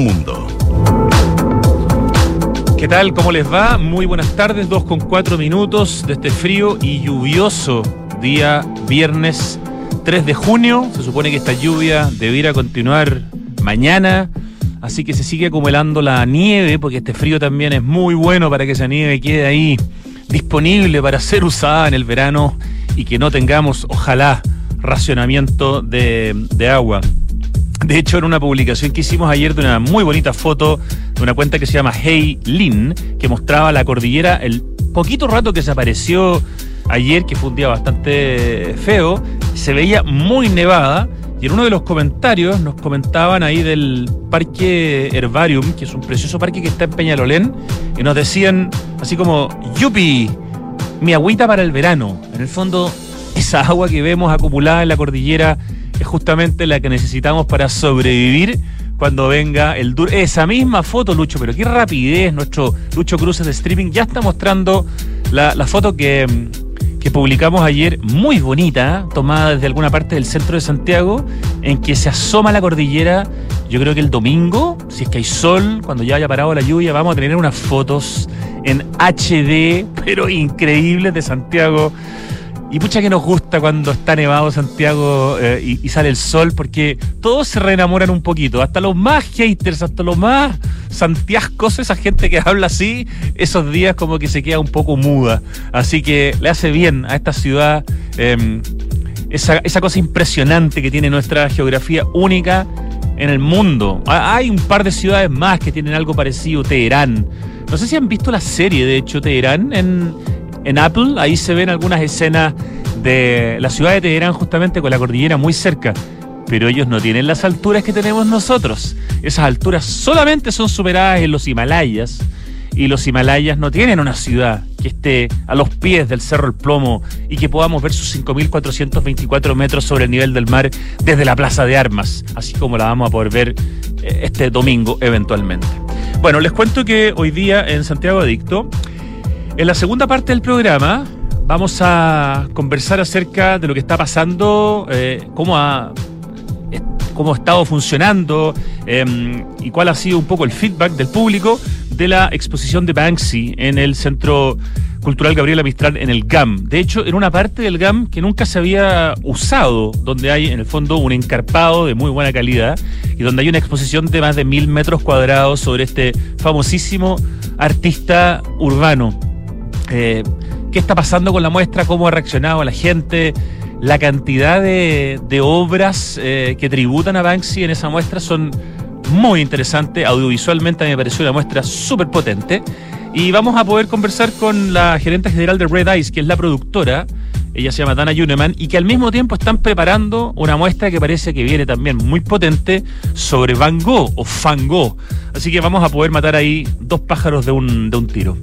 mundo. ¿Qué tal? ¿Cómo les va? Muy buenas tardes, dos con cuatro minutos de este frío y lluvioso día viernes 3 de junio. Se supone que esta lluvia debiera continuar mañana, así que se sigue acumulando la nieve, porque este frío también es muy bueno para que esa nieve quede ahí disponible para ser usada en el verano y que no tengamos, ojalá, racionamiento de agua. De hecho, en una publicación que hicimos ayer de una muy bonita foto de una cuenta que se llama Hey Lin, que mostraba la cordillera el poquito rato que se apareció ayer, que fue un día bastante feo, se veía muy nevada. Y en uno de los comentarios nos comentaban ahí del Parque Herbarium, que es un precioso parque que está en Peñalolén, y nos decían así como, yupi, mi agüita para el verano. En el fondo, esa agua que vemos acumulada en la cordillera es justamente la que necesitamos para sobrevivir cuando venga el duro. Esa misma foto, Lucho, pero qué rapidez, nuestro Lucho Cruces de streaming ya está mostrando la, la foto que que publicamos ayer, muy bonita, tomada desde alguna parte del centro de Santiago, en que se asoma la cordillera. Yo creo que el domingo, si es que hay sol, cuando ya haya parado la lluvia, vamos a tener unas fotos en HD, pero increíbles de Santiago y mucha que nos gusta cuando está nevado Santiago eh, y, sale el sol, porque todos se reenamoran un poquito, hasta los más haters, hasta los más santiascos, esa gente que habla así, esos días como que se queda un poco muda. Así que le hace bien a esta ciudad em, esa, esa cosa impresionante que tiene nuestra geografía única en el mundo. Hay un par de ciudades más que tienen algo parecido, Teherán. No sé si han visto la serie, de hecho, Teherán en en Apple. Ahí se ven algunas escenas de la ciudad de Teherán justamente con la cordillera muy cerca. Pero ellos no tienen las alturas que tenemos nosotros. Esas alturas solamente son superadas en los Himalayas. Y los Himalayas no tienen una ciudad que esté a los pies del Cerro El Plomo y que podamos ver sus 5.424 metros sobre el nivel del mar desde la Plaza de Armas, así como la vamos a poder ver eh, este domingo eventualmente. Bueno, les cuento que hoy día en Santiago Adicto en la segunda parte del programa vamos a conversar acerca de lo que está pasando, eh, cómo, ha, eh, cómo ha estado funcionando em, y cuál ha sido un poco el feedback del público de la exposición de Banksy en el Centro Cultural Gabriela Mistral en el GAM. De hecho, en una parte del GAM que nunca se había usado, donde hay en el fondo un encarpado de muy buena calidad y donde hay una exposición de más de mil metros cuadrados sobre este famosísimo artista urbano eh, qué está pasando con la muestra, cómo ha reaccionado la gente, la cantidad de, obras eh, que tributan a Banksy en esa muestra son muy interesantes. Audiovisualmente a mí me pareció una muestra súper potente. Y vamos a poder conversar con la gerente general de Red Eyes, que es la productora. Ella se llama Dana Yuneman y que al mismo tiempo están preparando una muestra que parece que viene también muy potente sobre Van Gogh o Van Gogh. Así que vamos a poder matar ahí dos pájaros de de un tiro.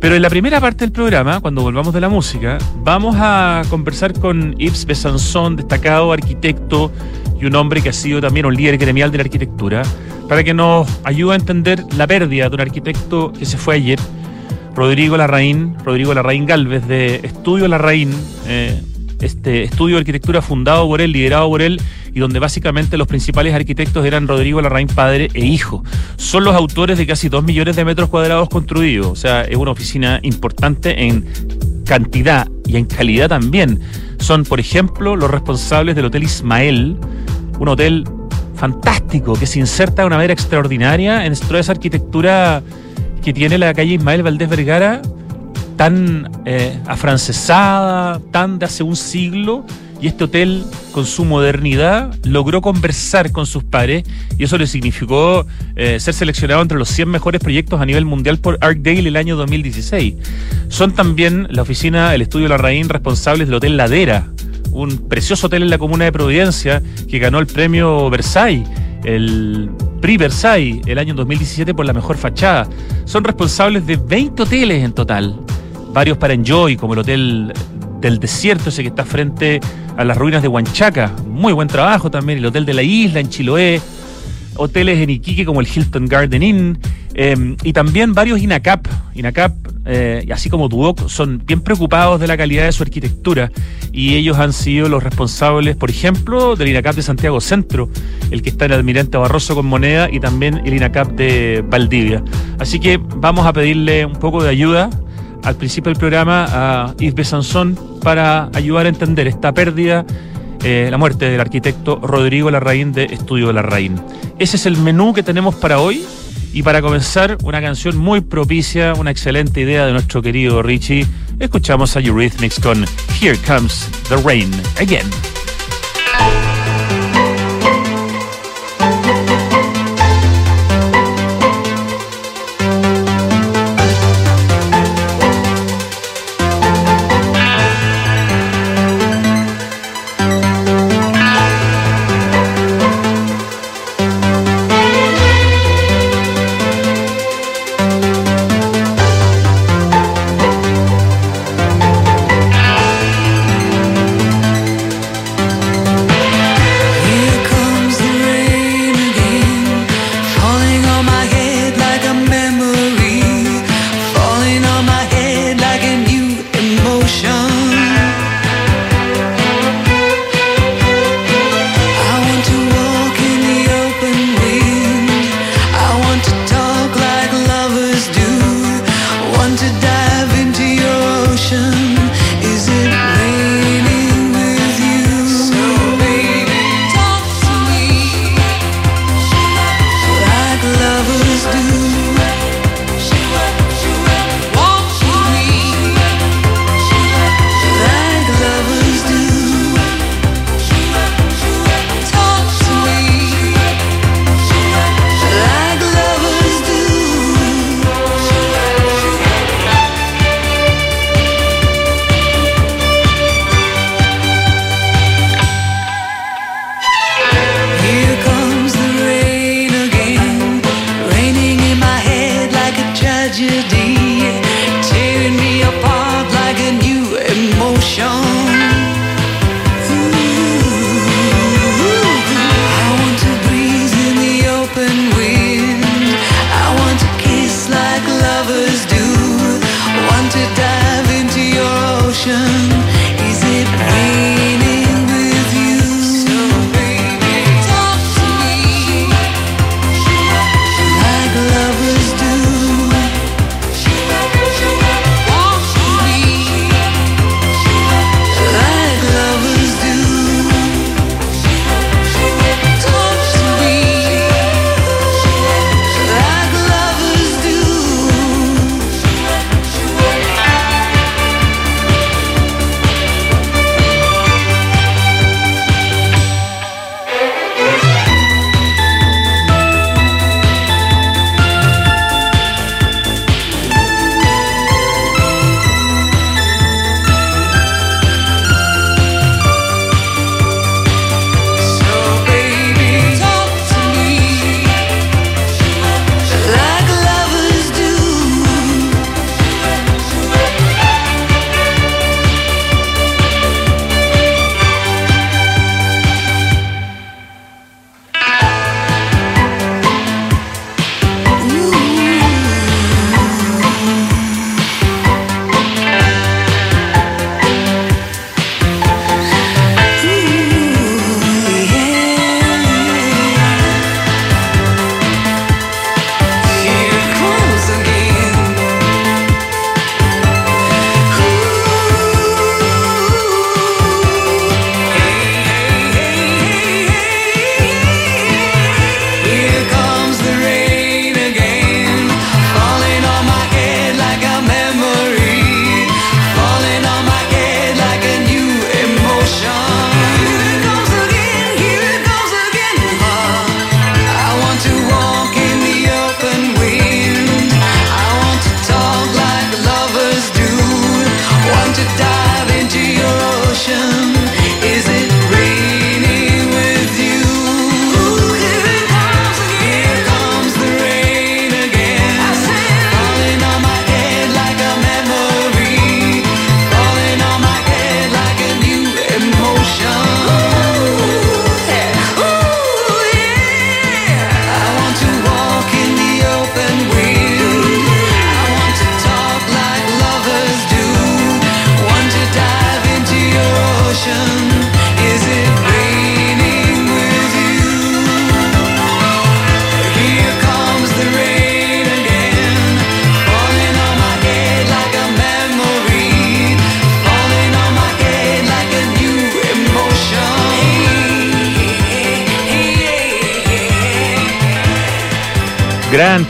Pero en la primera parte del programa, cuando volvamos de la música, vamos a conversar con Yves Besançon, destacado arquitecto y un hombre que ha sido también un líder gremial de la arquitectura, para que nos ayude a entender la pérdida de un arquitecto que se fue ayer, Rodrigo Larraín, Rodrigo Larraín Galvez, de Estudio Larraín, eh, este estudio de arquitectura fundado por él, liderado por él, y donde básicamente los principales arquitectos eran Rodrigo Larraín padre e hijo. Son los autores de casi dos millones de metros cuadrados construidos, o sea, es una oficina importante en cantidad y en calidad también. Son, por ejemplo, los responsables del Hotel Ismael, un hotel fantástico que se inserta de una manera extraordinaria en toda esa arquitectura que tiene la calle Ismael Valdés Vergara tan eh, afrancesada, tan de hace un siglo, y este hotel, con su modernidad, logró conversar con sus pares y eso le significó eh, ser seleccionado entre los 100 mejores proyectos a nivel mundial por ArcDale el año 2016. Son también la oficina, el estudio La Raín, responsables del Hotel Ladera, un precioso hotel en la comuna de Providencia que ganó el premio Versailles el Prix Versailles el año 2017 por la mejor fachada. Son responsables de 20 hoteles en total varios para Enjoy, como el Hotel del Desierto, ese que está frente a las ruinas de Huanchaca. Muy buen trabajo también. El Hotel de la Isla en Chiloé. Hoteles en Iquique como el Hilton Garden Inn. Em, y también varios INACAP. INACAP eh, así como Duoc, son bien preocupados de la calidad de su arquitectura y ellos han sido los responsables, por ejemplo, del INACAP de Santiago Centro, el que está en el Almirante Barroso con Moneda y también el INACAP de Valdivia. Así que vamos a pedirle un poco de ayuda al principio del programa a Yves Besanzón para ayudar a entender esta pérdida, eh, la muerte del arquitecto Rodrigo Larraín de Estudio Larraín. Ese es el menú que tenemos para hoy. Y para comenzar, una canción muy propicia, una excelente idea de nuestro querido Richie. Escuchamos a Eurythmics con Here Comes the Rain Again.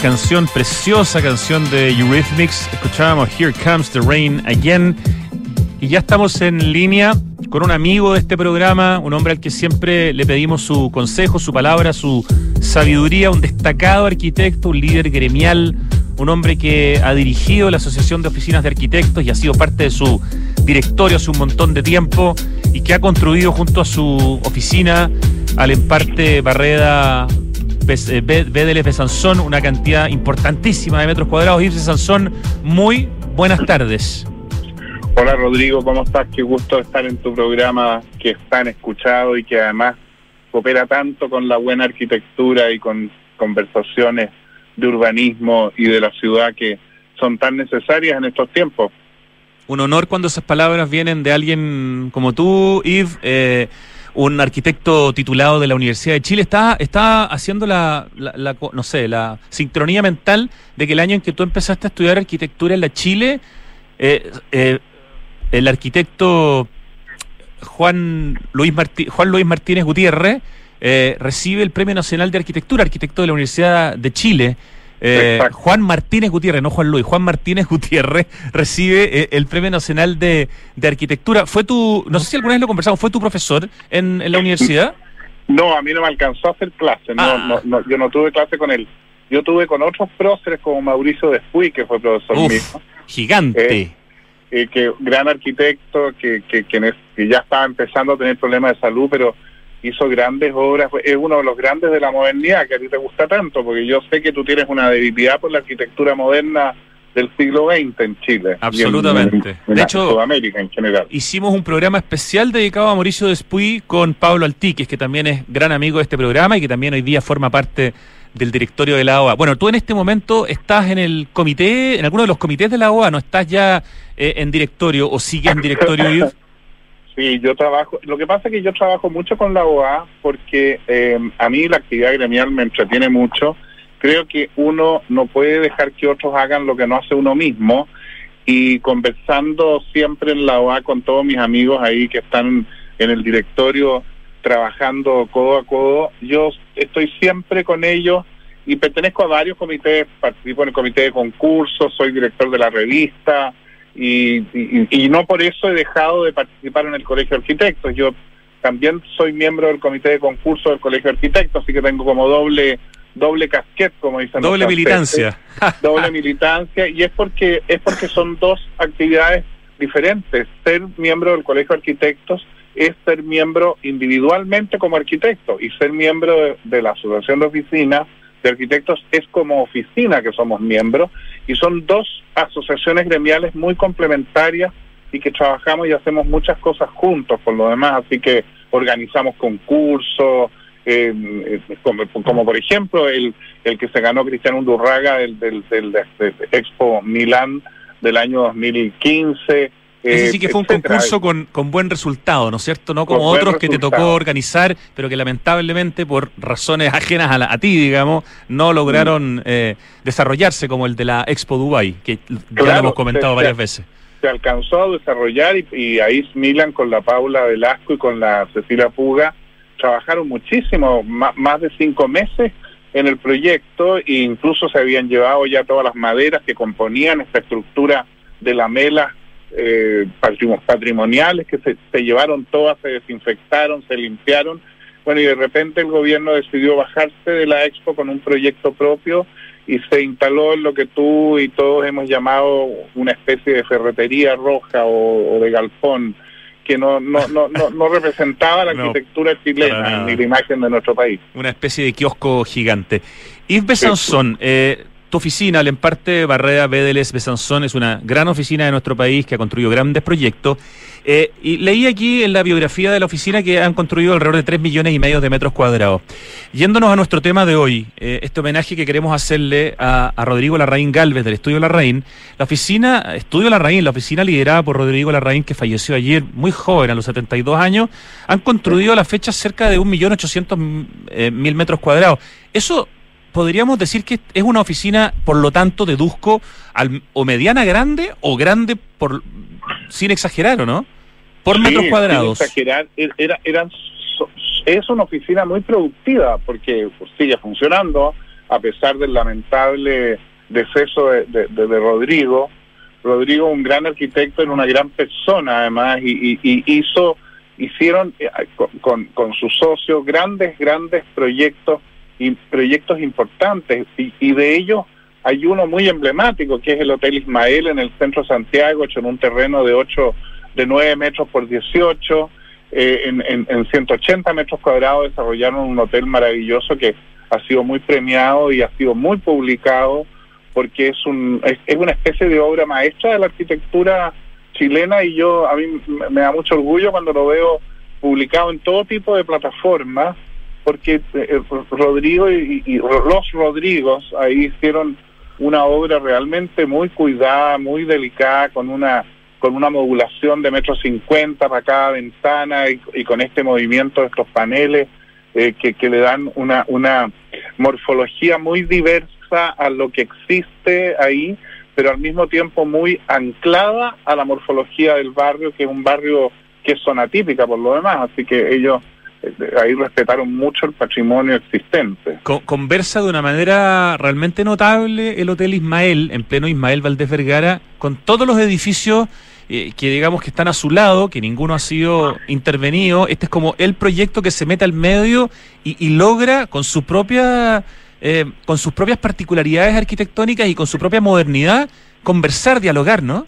Canción, preciosa canción de Eurythmics. Escuchábamos Here Comes the Rain Again. Y ya estamos en línea con un amigo de este programa, un hombre al que siempre le pedimos su consejo, su palabra, su sabiduría, un destacado arquitecto, un líder gremial, un hombre que ha dirigido la Asociación de Oficinas de Arquitectos y ha sido parte de su directorio hace un montón de tiempo y que ha construido junto a su oficina al emparte Barreda BDL Besanzón una cantidad importantísima de metros cuadrados. Irse Sansón, muy buenas tardes. Hola Rodrigo, ¿cómo estás? Qué gusto estar en tu programa que es tan escuchado y que además coopera tanto con la buena arquitectura y con conversaciones de urbanismo y de la ciudad que son tan necesarias en estos tiempos. Un honor cuando esas palabras vienen de alguien como tú, Yves. Eh, un arquitecto titulado de la Universidad de Chile, está, está haciendo la, no sé, la sincronía mental de que el año en que tú empezaste a estudiar arquitectura en la Chile, eh, eh, el arquitecto Juan Luis, Juan Luis Martínez Gutiérrez eh, recibe el Premio Nacional de Arquitectura, arquitecto de la Universidad de Chile. Eh, Juan Martínez Gutiérrez, no Juan Luis, Juan Martínez Gutiérrez recibe eh, el Premio Nacional de, Arquitectura. ¿Fue tu, no sé si alguna vez lo conversamos, ¿fue tu profesor en, la universidad? No, a mí no me alcanzó a hacer clase, ah. no, yo no tuve clase con él. Yo tuve con otros próceres como Mauricio Despuy, que fue profesor mío. Gigante. Eh, que gran arquitecto, que, que, que ya estaba empezando a tener problemas de salud, pero hizo grandes obras, es uno de los grandes de la modernidad que a ti te gusta tanto, porque yo sé que tú tienes una debilidad por la arquitectura moderna del siglo XX en Chile. Absolutamente. de hecho, Sudamérica en general. Hicimos un programa especial dedicado a Mauricio Despuy con Pablo Altiques, que también es gran amigo de este programa y que también hoy día forma parte del directorio de la OA. Bueno, tú en este momento estás en el comité, en alguno de los comités de la OA, ¿no estás ya eh, en directorio o sigues en directorio? Sí, yo trabajo. Lo que pasa es que yo trabajo mucho con la OA porque eh, a mí la actividad gremial me entretiene mucho. Creo que uno no puede dejar que otros hagan lo que no hace uno mismo. Y conversando siempre en la OA con todos mis amigos ahí que están en el directorio trabajando codo a codo, yo estoy siempre con ellos y pertenezco a varios comités, participo en el comité de concursos, soy director de la revista, y, no por eso he dejado de participar en el Colegio de Arquitectos. Yo también soy miembro del comité de concurso del Colegio de Arquitectos, así que tengo como doble doble casquet, como dicen. Doble militancia. doble militancia y es porque es porque son dos actividades diferentes. Ser miembro del Colegio de Arquitectos es ser miembro individualmente como arquitecto y ser miembro de, de la Asociación de Oficinas de Arquitectos es como oficina que somos miembros y son dos asociaciones gremiales muy complementarias y que trabajamos y hacemos muchas cosas juntos por lo demás, así que organizamos concursos, eh, eh, como, por ejemplo el, el que se ganó Cristiano Undurraga del, del, del Expo Milán del año 2015 ese sí que fue un concurso con, con, buen resultado, ¿no es cierto? No como otros que te tocó organizar, pero que lamentablemente por razones ajenas a, a ti, digamos, no lograron mm. eh, desarrollarse como el de la Expo Dubai, que ya lo hemos comentado varias veces. Se alcanzó a desarrollar y, ahí Milan con la Paula Velasco y con la Cecilia Puga trabajaron muchísimo, más, de cinco meses en el proyecto e incluso se habían llevado ya todas las maderas que componían esta estructura de la mela eh, patrimoniales que se, se llevaron todas, se desinfectaron, se limpiaron. Bueno, y de repente el gobierno decidió bajarse de la expo con un proyecto propio y se instaló en lo que tú y todos hemos llamado una especie de ferretería roja o, de galpón que no, no, no, no, representaba la arquitectura chilena ni la imagen de nuestro país. Una especie de kiosco gigante. Yves Besanzón, eh, tu oficina, el Emparte Barrera Bedeles Besanzón, es una gran oficina de nuestro país que ha construido grandes proyectos. Eh, y leí aquí en la biografía de la oficina que han construido alrededor de 3 millones y medio de metros cuadrados. Yéndonos a nuestro tema de hoy, eh, este homenaje que queremos hacerle a, Rodrigo Larraín Galvez del Estudio Larraín, la oficina, Estudio Larraín, la oficina liderada por Rodrigo Larraín, que falleció ayer muy joven, a los 72 años, han construido a la fecha cerca de 1.800.000 eh, metros cuadrados. Eso podríamos decir que es una oficina, por lo tanto, deduzco, al, o mediana grande o grande por sin exagerar, ¿o no? Por metros cuadrados. Sin exagerar, er, era, eran, es una oficina muy productiva porque sigue funcionando, a pesar del lamentable deceso de, de, Rodrigo. Rodrigo, un gran arquitecto, era una gran persona además, y, hizo, hicieron eh, con, con, sus socios grandes, grandes proyectos y proyectos importantes, y, y de ellos hay uno muy emblemático, que es el Hotel Ismael en el centro de Santiago, hecho en un terreno de 8, de 9 metros por 18, eh, en, en, en 180 metros cuadrados desarrollaron un hotel maravilloso que ha sido muy premiado y ha sido muy publicado porque es, un, es, una especie de obra maestra de la arquitectura chilena y yo a mí me da mucho orgullo cuando lo veo publicado en todo tipo de plataformas porque eh, Rodrigo y, los Rodrigos ahí hicieron una obra realmente muy cuidada, muy delicada, con una con una modulación de metros cincuenta para cada ventana y, con este movimiento de estos paneles eh, que, que le dan una, una morfología muy diversa a lo que existe ahí, pero al mismo tiempo muy anclada a la morfología del barrio, que es un barrio que es zona típica por lo demás, así que ellos ahí respetaron mucho el patrimonio existente. conversa de una manera realmente notable el Hotel Ismael, en pleno Ismael Valdés Vergara, con todos los edificios eh, que digamos que están a su lado, que ninguno ha sido intervenido. Este es como el proyecto que se mete al medio y, y logra con su propia eh, con sus propias particularidades arquitectónicas y con su propia modernidad, conversar, dialogar, ¿no?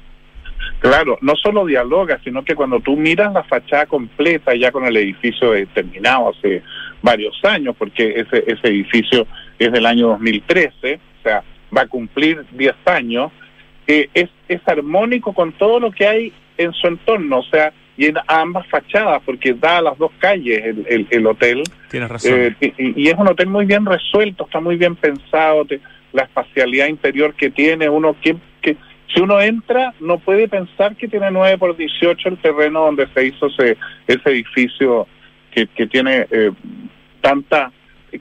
Claro, no solo dialoga, sino que cuando tú miras la fachada completa ya con el edificio terminado hace varios años, porque ese, ese edificio es del año 2013, o sea, va a cumplir 10 años, eh, es, es armónico con todo lo que hay en su entorno, o sea, y en ambas fachadas, porque da a las dos calles el, el, hotel. Tienes razón. Eh, y, es un hotel muy bien resuelto, está muy bien pensado, la espacialidad interior que tiene, uno que, que si uno entra no puede pensar que tiene 9 por 18 el terreno donde se hizo ese, ese edificio que, que tiene eh, tanta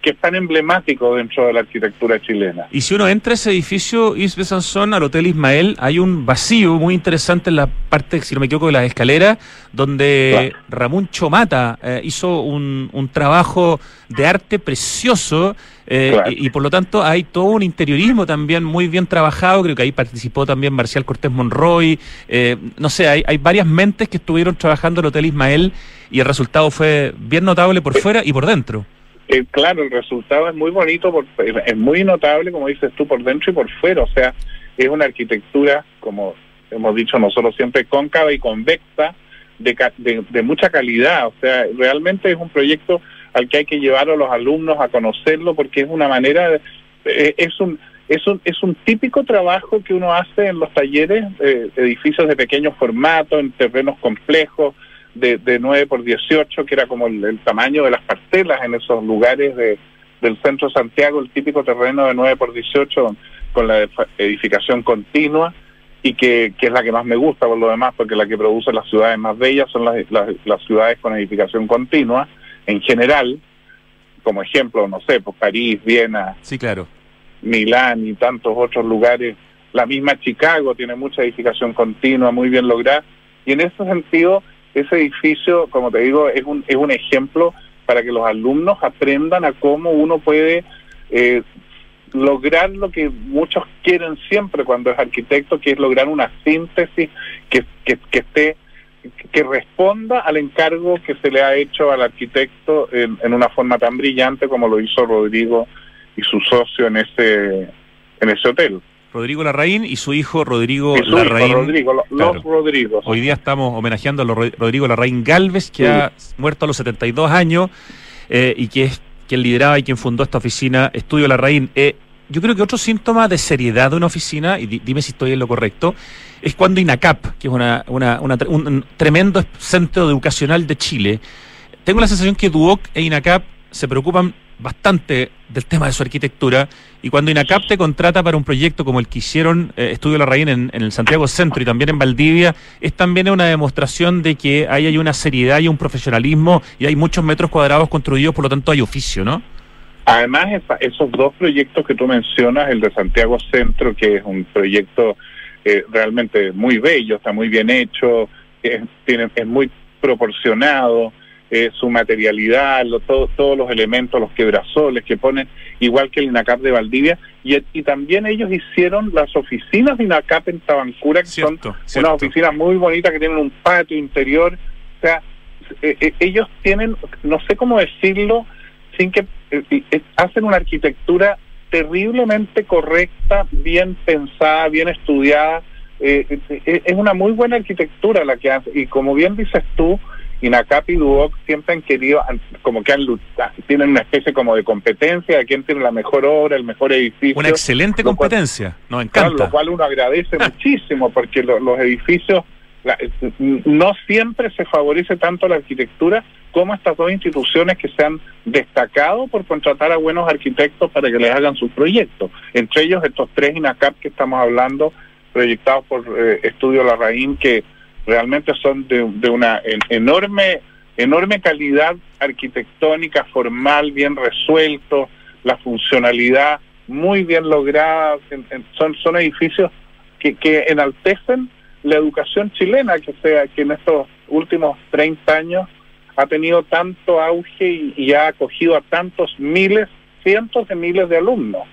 que es tan emblemático dentro de la arquitectura chilena. Y si uno entra a ese edificio Isbe Sansón, al Hotel Ismael, hay un vacío muy interesante en la parte, si no me equivoco, de las escaleras, donde Ramón Chomata eh, hizo un, un, trabajo de arte precioso eh, y, por lo tanto hay todo un interiorismo también muy bien trabajado, creo que ahí participó también Marcial Cortés Monroy, eh, no sé, hay, hay varias mentes que estuvieron trabajando en el Hotel Ismael y el resultado fue bien notable por fuera y por dentro. Eh, claro, el resultado es muy bonito, por, es muy notable, como dices tú, por dentro y por fuera. O sea, es una arquitectura, como hemos dicho nosotros siempre, cóncava y convexa, de, de, mucha calidad. O sea, realmente es un proyecto al que hay que llevar a los alumnos a conocerlo porque es una manera, de, eh, es un es un, es un típico trabajo que uno hace en los talleres, eh, edificios de pequeño formato, en terrenos complejos, de, de 9 por 18, que era como el, tamaño de las parcelas en esos lugares de, del centro de Santiago, el típico terreno de 9 por 18 con la edificación continua y que, que, es la que más me gusta por lo demás, porque la que produce las ciudades más bellas son las, las, ciudades con edificación continua en general, como ejemplo, no sé, pues París, Viena, sí, claro. Milán y tantos otros lugares. La misma Chicago tiene mucha edificación continua, muy bien lograda, y en ese sentido ese edificio, como te digo, es un, es un ejemplo para que los alumnos aprendan a cómo uno puede eh, lograr lo que muchos quieren siempre cuando es arquitecto, que es lograr una síntesis que, que, que esté que responda al encargo que se le ha hecho al arquitecto en, en, una forma tan brillante como lo hizo Rodrigo y su socio en ese en ese hotel. Rodrigo Larraín y su hijo Rodrigo Larraín. Rodrigo, los Rodrigos. Hoy día estamos homenajeando a Rodrigo Larraín Galvez, que ha muerto a los 72 años eh, y que es quien lideraba y quien fundó esta oficina Estudio Larraín. Eh, yo creo que otro síntoma de seriedad de una oficina, y dime si estoy en lo correcto, es cuando INACAP, que es una, una, un tremendo centro educacional de Chile, tengo la sensación que Duoc e INACAP se preocupan bastante del tema de su arquitectura y cuando INACAP te contrata para un proyecto como el que hicieron eh, Estudio La Raín en, el Santiago Centro y también en Valdivia, es también una demostración de que ahí hay una seriedad y un profesionalismo y hay muchos metros cuadrados construidos, por lo tanto hay oficio, ¿no? Además, esos dos proyectos que tú mencionas, el de Santiago Centro, que es un proyecto eh, realmente muy bello, está muy bien hecho, es, tiene, es muy proporcionado, eh, su materialidad, todos los elementos, los quebrasoles que ponen, igual que el INACAP de Valdivia, y, también ellos hicieron las oficinas de INACAP en Tabancura, que son unas oficinas muy bonitas que tienen un patio interior, o sea, eh, eh, ellos tienen, no sé cómo decirlo, sin que hacen una arquitectura terriblemente correcta, bien pensada, bien estudiada, es una muy buena arquitectura la que hace, y como bien dices tú, INACAP y Duoc siempre han querido, como que han luchado, tienen una especie como de competencia de quién tiene la mejor obra, el mejor edificio. Una excelente competencia, nos encanta. lo cual uno agradece muchísimo, porque los edificios, no siempre se favorece tanto la arquitectura como estas dos instituciones que se han destacado por contratar a buenos arquitectos para que les hagan sus proyectos. Entre ellos estos tres INACAP que estamos hablando, proyectados por eh, Estudio Larraín, que realmente son de, una enorme enorme calidad arquitectónica, formal, bien resuelto, la funcionalidad muy bien lograda, son, son edificios que, que enaltecen la educación chilena, que sea que en estos últimos 30 años ha tenido tanto auge y, ha acogido a tantos miles, cientos de miles de alumnos.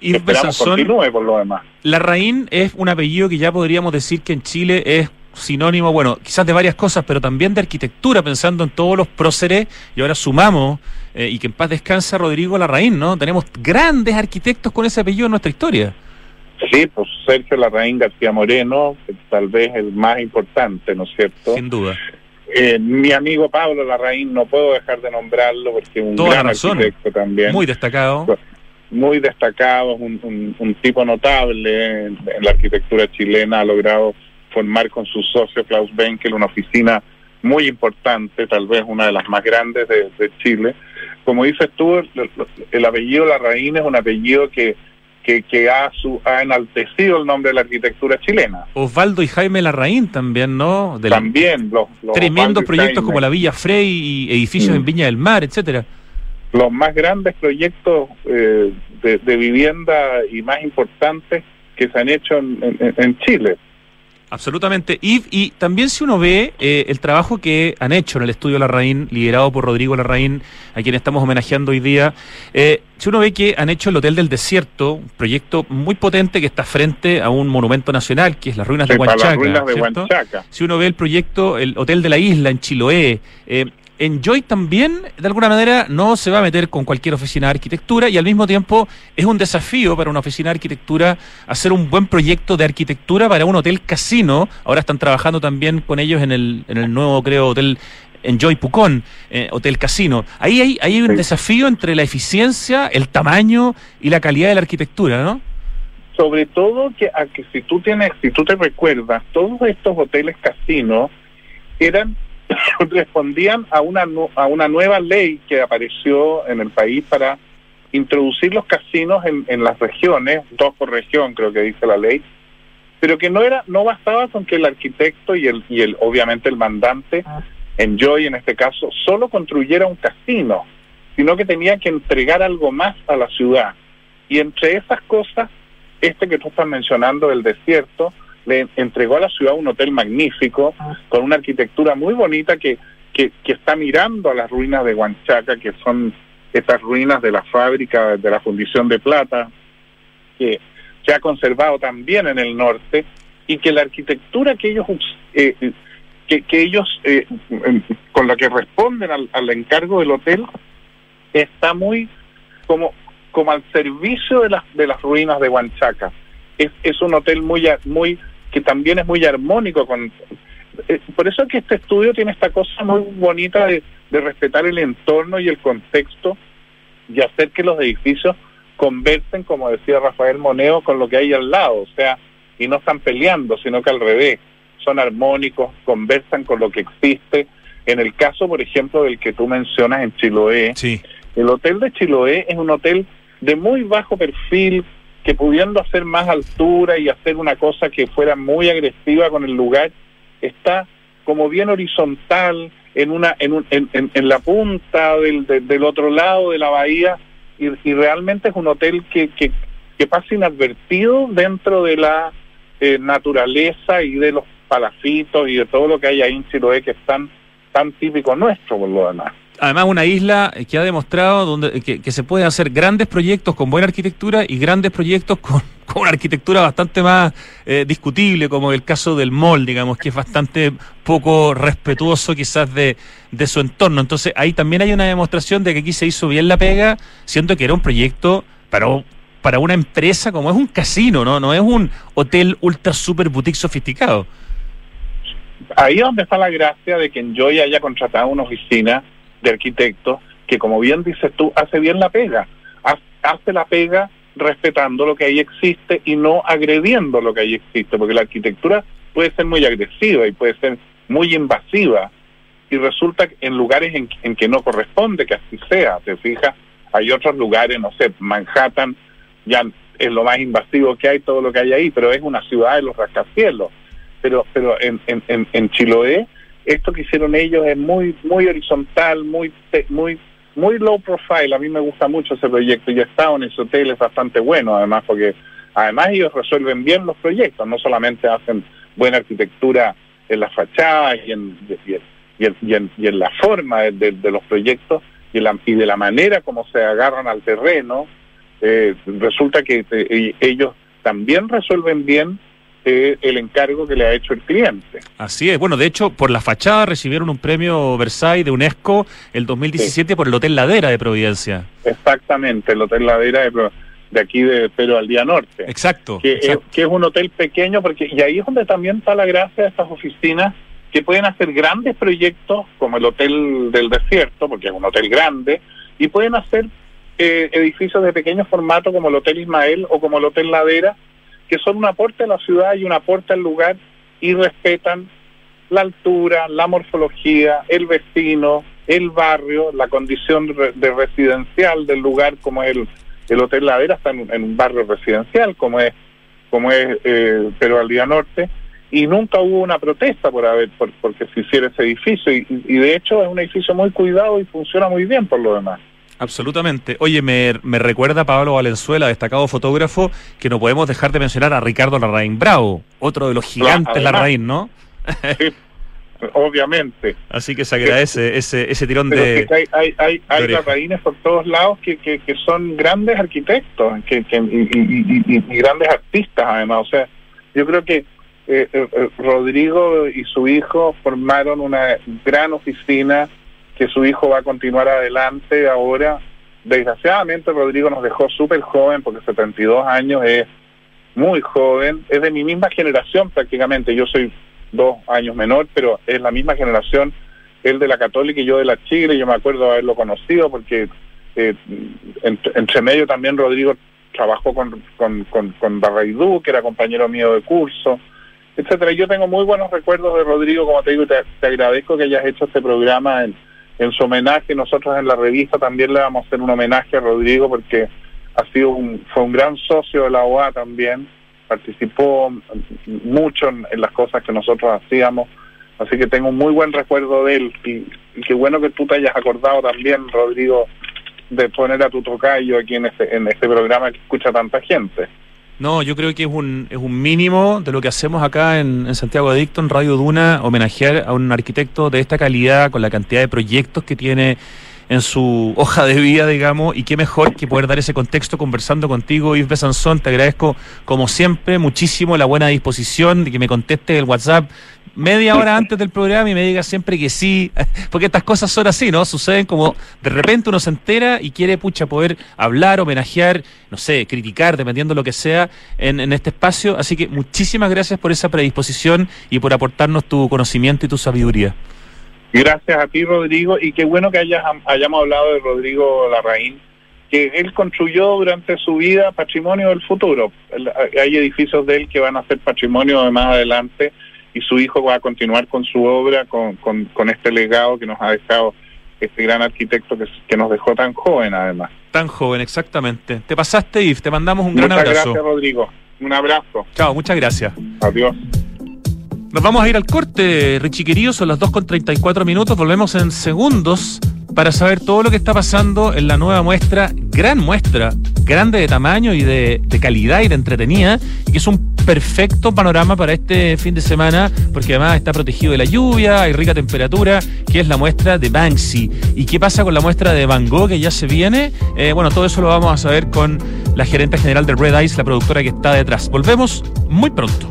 Y Esperamos continúe por lo demás. La Raín es un apellido que ya podríamos decir que en Chile es sinónimo, bueno, quizás de varias cosas, pero también de arquitectura, pensando en todos los próceres, y ahora sumamos, eh, y que en paz descansa Rodrigo Larraín, ¿no? Tenemos grandes arquitectos con ese apellido en nuestra historia. Sí, pues Sergio Larraín García Moreno, tal vez el más importante, ¿no es cierto? Sin duda. Eh, mi amigo Pablo Larraín, no puedo dejar de nombrarlo porque es un gran arquitecto también. Muy destacado. Muy destacado, un, un, tipo notable en la arquitectura chilena, ha logrado formar con su socio Klaus Benkel una oficina muy importante, tal vez una de las más grandes de, Chile. Como dices tú, el, apellido Larraín es un apellido que, que, ha, su, ha enaltecido el nombre de la arquitectura chilena. Osvaldo y Jaime Larraín también, ¿no? también. Los, tremendos proyectos como la Villa Frey y edificios en mm. Viña del Mar, etcétera. Los más grandes proyectos eh, de, vivienda y más importantes que se han hecho en Chile. Absolutamente. Y, y también si uno ve eh, el trabajo que han hecho en el estudio Larraín, liderado por Rodrigo Larraín, a quien estamos homenajeando hoy día, eh, si uno ve que han hecho el Hotel del Desierto, un proyecto muy potente que está frente a un monumento nacional, que es las ruinas de Huanchaca. Si uno ve el proyecto, el Hotel de la Isla en Chiloé, eh, Enjoy también, de alguna manera, no se va a meter con cualquier oficina de arquitectura y al mismo tiempo es un desafío para una oficina de arquitectura hacer un buen proyecto de arquitectura para un hotel casino. Ahora están trabajando también con ellos en el, en el nuevo, creo, hotel Enjoy Pucón, eh, Hotel Casino. Ahí hay, hay un desafío entre la eficiencia, el tamaño y la calidad de la arquitectura, ¿no? Sobre todo que, a que si tú tienes, si tú te recuerdas, todos estos hoteles casinos eran respondían a una, a una nueva ley que apareció en el país para introducir los casinos en, en las regiones, dos por región creo que dice la ley, pero que no era no bastaba con que el arquitecto y el y el obviamente el mandante Enjoy en este caso solo construyera un casino, sino que tenía que entregar algo más a la ciudad. Y entre esas cosas, este que tú estás mencionando del desierto, le entregó a la ciudad un hotel magnífico, con una arquitectura muy bonita que, que, está mirando a las ruinas de Huanchaca, que son estas ruinas de la fábrica de la fundición de plata, que se ha conservado también en el norte, y que la arquitectura que ellos eh, que, que, ellos eh, con la que responden al, al, encargo del hotel está muy como como al servicio de las de las ruinas de Huanchaca. Es, es un hotel muy muy que también es muy armónico con eh, por eso es que este estudio tiene esta cosa muy bonita de, respetar el entorno y el contexto y hacer que los edificios conversen, como decía Rafael Moneo, con lo que hay al lado, o sea, y no están peleando, sino que al revés, son armónicos, conversan con lo que existe. En el caso, por ejemplo, del que tú mencionas en Chiloé, sí. el hotel de Chiloé es un hotel de muy bajo perfil, que pudiendo hacer más altura y hacer una cosa que fuera muy agresiva con el lugar, está como bien horizontal en una en, un, en, en, la punta del, del otro lado de la bahía y, y realmente es un hotel que, que, que, pasa inadvertido dentro de la eh, naturaleza y de los palacitos y de todo lo que hay ahí en Chiloé que están tan típico nuestro por lo demás. Además, una isla que ha demostrado donde, que, se pueden hacer grandes proyectos con buena arquitectura y grandes proyectos con, con una arquitectura bastante más eh, discutible, como el caso del mall, digamos, que es bastante poco respetuoso quizás de, de su entorno. Entonces, ahí también hay una demostración de que aquí se hizo bien la pega, siendo que era un proyecto para, para una empresa como es un casino, ¿no? No es un hotel ultra super boutique sofisticado. Ahí es donde está la gracia de que Enjoy haya contratado una oficina de arquitectos que, como bien dices tú, hace bien la pega. Hace la pega respetando lo que ahí existe y no agrediendo lo que ahí existe, porque la arquitectura puede ser muy agresiva y puede ser muy invasiva y resulta en lugares en, en que no corresponde que así sea, te fijas, hay otros lugares, no sé, Manhattan ya es lo más invasivo que hay, todo lo que hay ahí, pero es una ciudad de los rascacielos. Pero, pero en, en, en Chiloé, esto que hicieron ellos es muy, muy horizontal, muy, muy, muy low profile. A mí me gusta mucho ese proyecto. Yo he estado en ese hotel, es bastante bueno, además, porque además ellos resuelven bien los proyectos, no solamente hacen buena arquitectura en las fachadas y en, y en, y la forma de, los proyectos y, la, y de la manera como se agarran al terreno, eh, resulta que eh, ellos también resuelven bien eh, el encargo que le ha hecho el cliente. Así es. Bueno, de hecho, por la fachada recibieron un premio Versailles de UNESCO el 2017 por el Hotel Ladera de Providencia. Exactamente, el Hotel Ladera de, de aquí de Pero al Día Norte. Exacto que, Es, que es un hotel pequeño, porque y ahí es donde también está la gracia de estas oficinas que pueden hacer grandes proyectos como el Hotel del Desierto, porque es un hotel grande, y pueden hacer eh, edificios de pequeño formato como el Hotel Ismael o como el Hotel Ladera, que son un aporte a la ciudad y un aporte al lugar y respetan la altura, la morfología, el vecino, el barrio, la condición de residencial del lugar, como el, el Hotel Ladera está en, un barrio residencial, como es como es eh, Pero al día norte, y nunca hubo una protesta por haber por, porque se hiciera ese edificio, y de hecho es un edificio muy cuidado y funciona muy bien por lo demás. Absolutamente. Oye, me, me, recuerda Pablo Valenzuela, destacado fotógrafo, que no podemos dejar de mencionar a Ricardo Larraín Bravo, otro de los gigantes Larraín, ¿no? Sí, obviamente. Así que se agradece ese, ese tirón de. hay, hay, hay, hay Larraínes por todos lados que, que, que son grandes arquitectos que, que y, y, grandes artistas, además. O sea, yo creo que eh, eh, Rodrigo y su hijo formaron una gran oficina que su hijo va a continuar adelante ahora. Desgraciadamente Rodrigo nos dejó súper joven porque 72 años es muy joven, es de mi misma generación prácticamente, yo soy dos años menor, pero es la misma generación, él de la católica y yo de la Chile, yo me acuerdo haberlo conocido porque eh, entre medio también Rodrigo trabajó con, con, con, Barraidú, que era compañero mío de curso, etcétera. Yo tengo muy buenos recuerdos de Rodrigo, como te digo, te, te agradezco que hayas hecho este programa en en su homenaje. Nosotros en la revista también le vamos a hacer un homenaje a Rodrigo porque ha sido un, fue un gran socio de la OA también, participó mucho en, las cosas que nosotros hacíamos, así que tengo un muy buen recuerdo de él y, qué bueno que tú te hayas acordado también, Rodrigo, de poner a tu tocayo aquí en este, en este programa que escucha tanta gente. No, yo creo que es un, es un mínimo de lo que hacemos acá en, Santiago Adicto, en Radio Duna, homenajear a un arquitecto de esta calidad, con la cantidad de proyectos que tiene en su hoja de vida, digamos, y qué mejor que poder dar ese contexto conversando contigo, Yves Besanzón. Te agradezco, como siempre, muchísimo la buena disposición de que me contestes el WhatsApp media hora antes del programa y me digas siempre que sí, porque estas cosas son así, ¿no? Suceden como de repente uno se entera y quiere, pucha, poder hablar, homenajear, no sé, criticar, dependiendo de lo que sea, en este espacio. Así que muchísimas gracias por esa predisposición y por aportarnos tu conocimiento y tu sabiduría. Gracias a ti, Rodrigo, y qué bueno que hayas, hayamos hablado de Rodrigo Larraín, que él construyó durante su vida patrimonio del futuro. Hay edificios de él que van a ser patrimonio de más adelante y su hijo va a continuar con su obra, con, con, este legado que nos ha dejado este gran arquitecto que, que, nos dejó tan joven además. Tan joven, exactamente. Te pasaste, Yves, te mandamos un gran abrazo. Gracias, Rodrigo. Un abrazo. Chao, muchas gracias. Adiós. Nos vamos a ir al corte, Richie querido, son las 2 con 34 minutos, volvemos en segundos para para saber todo lo que está pasando en la nueva muestra, gran muestra, grande de tamaño y de, calidad y de entretenida, y que es un perfecto panorama para este fin de semana, porque además está protegido de la lluvia, hay rica temperatura, que es la muestra de Banksy. ¿Y qué pasa con la muestra de Van Gogh que ya se viene? Eh, bueno, todo eso lo vamos a saber con la gerente general de Red Eyes, la productora que está detrás. Volvemos muy pronto.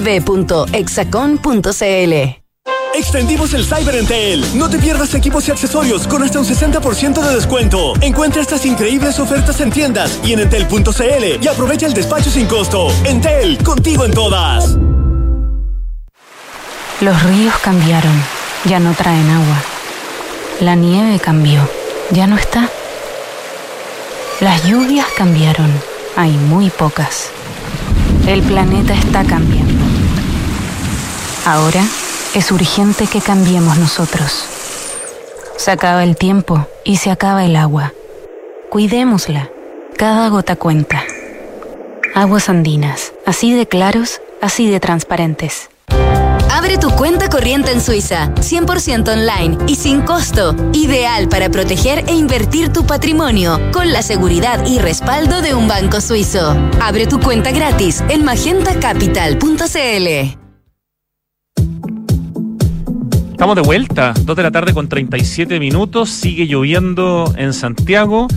www.exacon.cl. Extendimos el Cyber Entel. No te pierdas equipos y accesorios con hasta un 60% de descuento. Encuentra estas increíbles ofertas en tiendas y en entel.cl y aprovecha el despacho sin costo. Entel, contigo en todas. Los ríos cambiaron, ya no traen agua. La nieve cambió, ya no está. Las lluvias cambiaron, hay muy pocas. El planeta está cambiando. Ahora es urgente que cambiemos nosotros. Se acaba el tiempo y se acaba el agua. Cuidémosla. Cada gota cuenta. Aguas andinas, así de claros, así de transparentes. Abre tu cuenta corriente en Suiza, 100% online y sin costo. Ideal para proteger e invertir tu patrimonio con la seguridad y respaldo de un banco suizo. Abre tu cuenta gratis en magentacapital.cl. Estamos de vuelta, 2 de la tarde con 37 minutos, sigue lloviendo en Santiago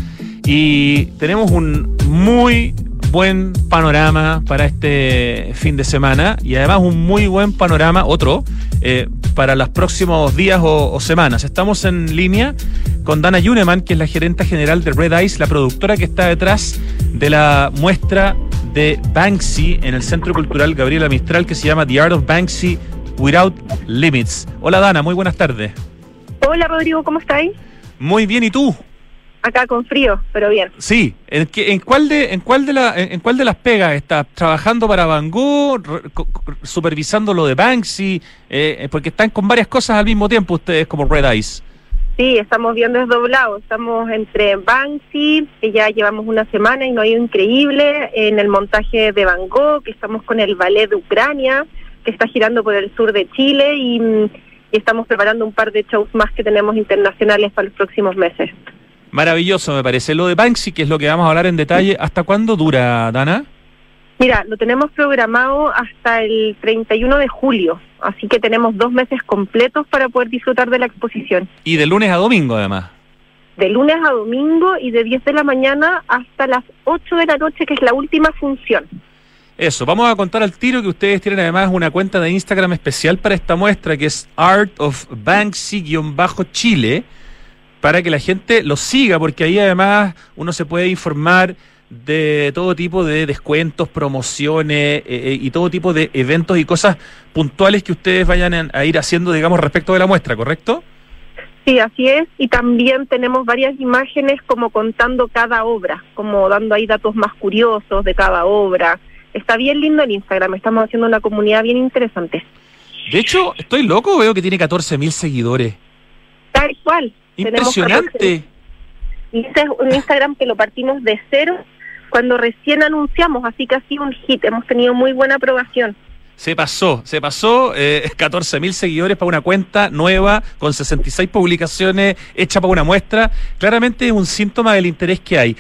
y tenemos un muy buen panorama para este fin de semana y además un muy buen panorama, otro, eh, para los próximos días o, semanas. Estamos en línea con Dana Yuneman, que es la gerente general de Red Eyes, la productora que está detrás de la muestra de Banksy en el Centro Cultural Gabriela Mistral que se llama The Art of Banksy Without Limits. Hola Dana, muy buenas tardes. Hola Rodrigo, ¿cómo estáis? Muy bien, ¿y tú? Acá con frío, pero bien. Sí, ¿en, en cuál de en cuál de la en, cuál de las pegas estás trabajando para Van Gogh, supervisando lo de Banksy, eh, eh, porque están con varias cosas al mismo tiempo ustedes como Red Eyes. Sí, estamos viendo desdoblados. Estamos entre Banksy, que ya llevamos una semana y no ha ido increíble, en el montaje de Van Gogh, que estamos con el ballet de Ucrania, que está girando por el sur de Chile y, estamos preparando un par de shows más que tenemos internacionales para los próximos meses. Maravilloso, me parece. Lo de Banksy, que es lo que vamos a hablar en detalle, ¿hasta cuándo dura, Dana? Mira, lo tenemos programado hasta el 31 de julio, así que tenemos dos meses completos para poder disfrutar de la exposición. Y de lunes a domingo, además. De lunes a domingo y de 10 de la mañana hasta las 8 de la noche, que es la última función. Eso, vamos a contar al tiro que ustedes tienen además una cuenta de Instagram especial para esta muestra que es Art of Banksy-Chile para que la gente lo siga porque ahí además uno se puede informar de todo tipo de descuentos, promociones eh, eh, y todo tipo de eventos y cosas puntuales que ustedes vayan a ir haciendo, digamos, respecto de la muestra, ¿correcto? Sí, así es. Y también tenemos varias imágenes como contando cada obra, como dando ahí datos más curiosos de cada obra está bien lindo el Instagram, estamos haciendo una comunidad bien interesante. De hecho, estoy loco, veo que tiene 14 mil seguidores. Tal cual. Impresionante. Y es un Instagram que lo partimos de cero cuando recién anunciamos, así que ha sido un hit. Hemos tenido muy buena aprobación. Se pasó, se pasó eh, 14 mil seguidores para una cuenta nueva con 66 publicaciones hecha para una muestra. Claramente es un síntoma del interés que hay.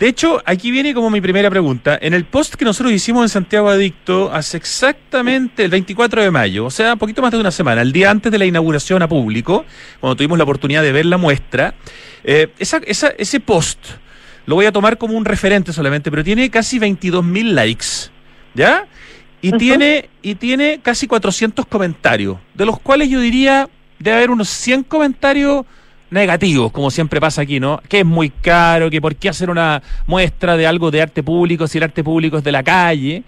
De hecho, aquí viene como mi primera pregunta. En el post que nosotros hicimos en Santiago Adicto hace exactamente el 24 de mayo, o sea, un poquito más de una semana, el día antes de la inauguración a público, cuando tuvimos la oportunidad de ver la muestra, eh, esa, esa, ese post lo voy a tomar como un referente solamente, pero tiene casi 22 mil likes, ¿ya? Y, tiene, y tiene casi 400 comentarios, de los cuales yo diría debe haber unos 100 comentarios negativos, como siempre pasa aquí, ¿no? Que es muy caro, que por qué hacer una muestra de algo de arte público si el arte público es de la calle.